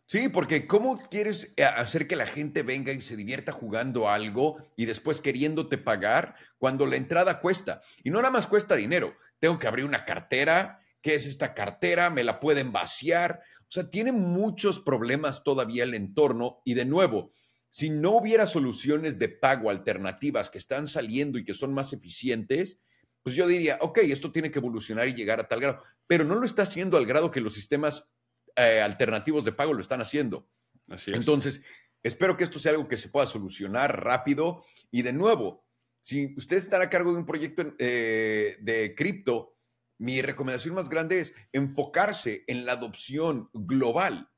Sí, porque ¿cómo quieres eh, hacer que la gente venga y se divierta jugando algo y después queriéndote pagar cuando la entrada cuesta? Y no nada más cuesta dinero. Tengo que abrir una cartera, ¿Qué es esta cartera? ¿Me la pueden vaciar? O sea, tiene muchos problemas todavía el entorno y de nuevo, si no hubiera soluciones de pago alternativas que están saliendo y que son más eficientes, pues yo diría, ok, esto tiene que evolucionar y llegar a tal grado, pero no lo está haciendo al grado que los sistemas eh, alternativos de pago lo están haciendo. Así es. Entonces, espero que esto sea algo que se pueda solucionar rápido. Y de nuevo, si ustedes están a cargo de un proyecto eh, de cripto, mi recomendación más grande es enfocarse en la adopción global.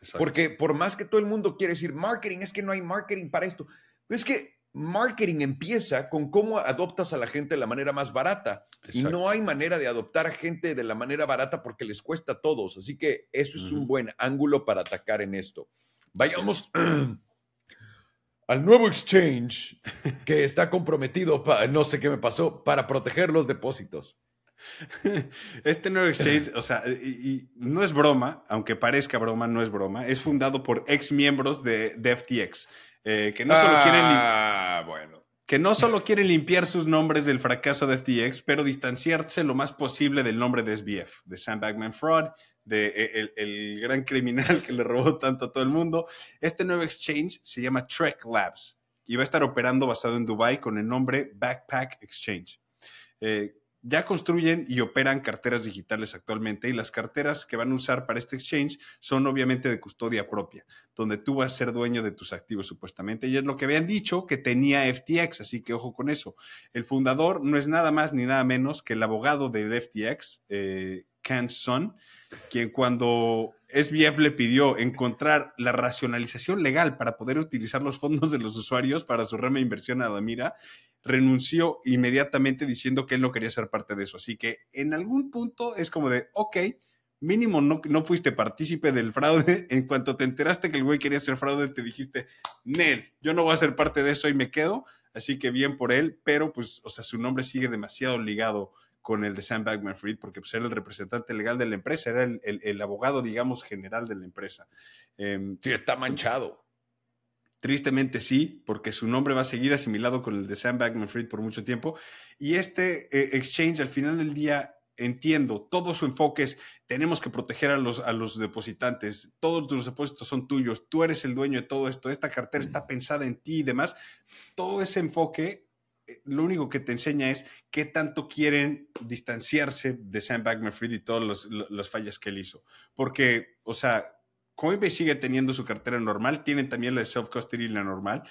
Exacto. Porque por más que todo el mundo quiere decir marketing, es que no hay marketing para esto. Es que marketing empieza con cómo adoptas a la gente de la manera más barata. Y no hay manera de adoptar a gente de la manera barata porque les cuesta a todos. Así que eso es un buen ángulo para atacar en esto. Vayamos al nuevo exchange que está comprometido, no sé qué me pasó, para proteger los depósitos. Este nuevo exchange, o sea, y, y no es broma, aunque parezca broma, no es broma, es fundado por ex miembros de, de FTX, eh, que, no solo quieren ah, bueno. que no solo quieren limpiar sus nombres del fracaso de FTX, pero distanciarse lo más posible del nombre de SBF, de Sam Bankman Fraud, de el, el gran criminal que le robó tanto a todo el mundo. Este nuevo exchange se llama Trek Labs y va a estar operando basado en Dubai con el nombre Backpack Exchange. Eh, ya construyen y operan carteras digitales actualmente y las carteras que van a usar para este exchange son obviamente de custodia propia, donde tú vas a ser dueño de tus activos supuestamente. Y es lo que habían dicho que tenía FTX, así que ojo con eso. El fundador no es nada más ni nada menos que el abogado del FTX, eh, Ken Son, quien cuando SBF le pidió encontrar la racionalización legal para poder utilizar los fondos de los usuarios para su rama de inversión a Damira, renunció inmediatamente diciendo que él no quería ser parte de eso. Así que en algún punto es como de, ok, mínimo no, no fuiste partícipe del fraude. En cuanto te enteraste que el güey quería hacer fraude, te dijiste, Nel, yo no voy a ser parte de eso y me quedo. Así que bien por él, pero pues, o sea, su nombre sigue demasiado ligado con el de Sam Bankman Fried, porque pues, era el representante legal de la empresa, era el, el- el abogado, digamos, general de la empresa. Em, Sí, está manchado. Tristemente sí, porque su nombre va a seguir asimilado con el de Sam Bankman Fried por mucho tiempo. Y este eh, exchange, al final del día, entiendo, todo su enfoque es, tenemos que proteger a los, a los depositantes, todos tus depósitos son tuyos, tú eres el dueño de todo esto, esta cartera está pensada en ti y demás. Todo ese enfoque, eh, lo único que te enseña es qué tanto quieren distanciarse de Sam Bankman Fried y todas las fallas que él hizo. Porque, o sea, Coinbase sigue teniendo su cartera normal, tienen también la de self-custody y la normal.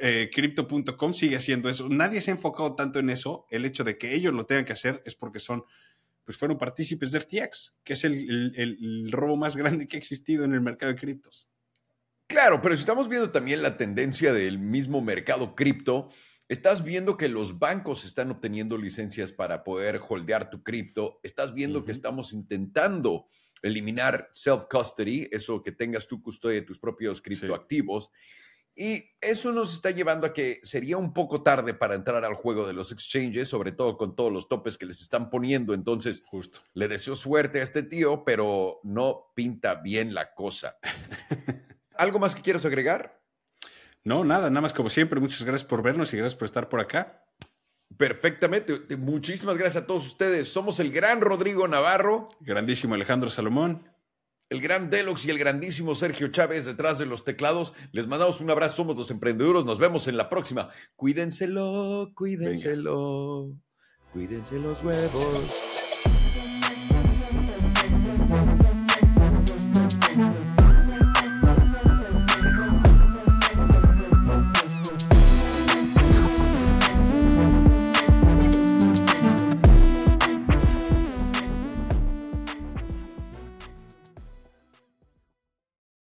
Eh, Crypto.com sigue haciendo eso. Nadie se ha enfocado tanto en eso. El hecho de que ellos lo tengan que hacer es porque son, pues fueron partícipes de FTX, que es el, el- el- el robo más grande que ha existido en el mercado de criptos. Claro, pero si estamos viendo también la tendencia del mismo mercado cripto, estás viendo que los bancos están obteniendo licencias para poder holdear tu cripto, estás viendo que estamos intentando eliminar self-custody, eso que tengas tu custodia de tus propios criptoactivos. Y eso nos está llevando a que sería un poco tarde para entrar al juego de los exchanges, sobre todo con todos los topes que les están poniendo. Entonces, Justo. le deseo suerte a este tío, pero no pinta bien la cosa. ¿Algo más que quieras agregar? No, nada, nada más como siempre. Muchas gracias por vernos y gracias por estar por acá. Perfectamente. Te- Muchísimas gracias a todos ustedes. Somos el gran Rodrigo Navarro, Grandísimo Alejandro Salomón. el gran Deluxe y el grandísimo Sergio Chávez detrás de los teclados. Les mandamos un abrazo. Somos los emprendedores. Nos vemos en la próxima. Cuídenselo, cuídenselo. Cuídense los huevos.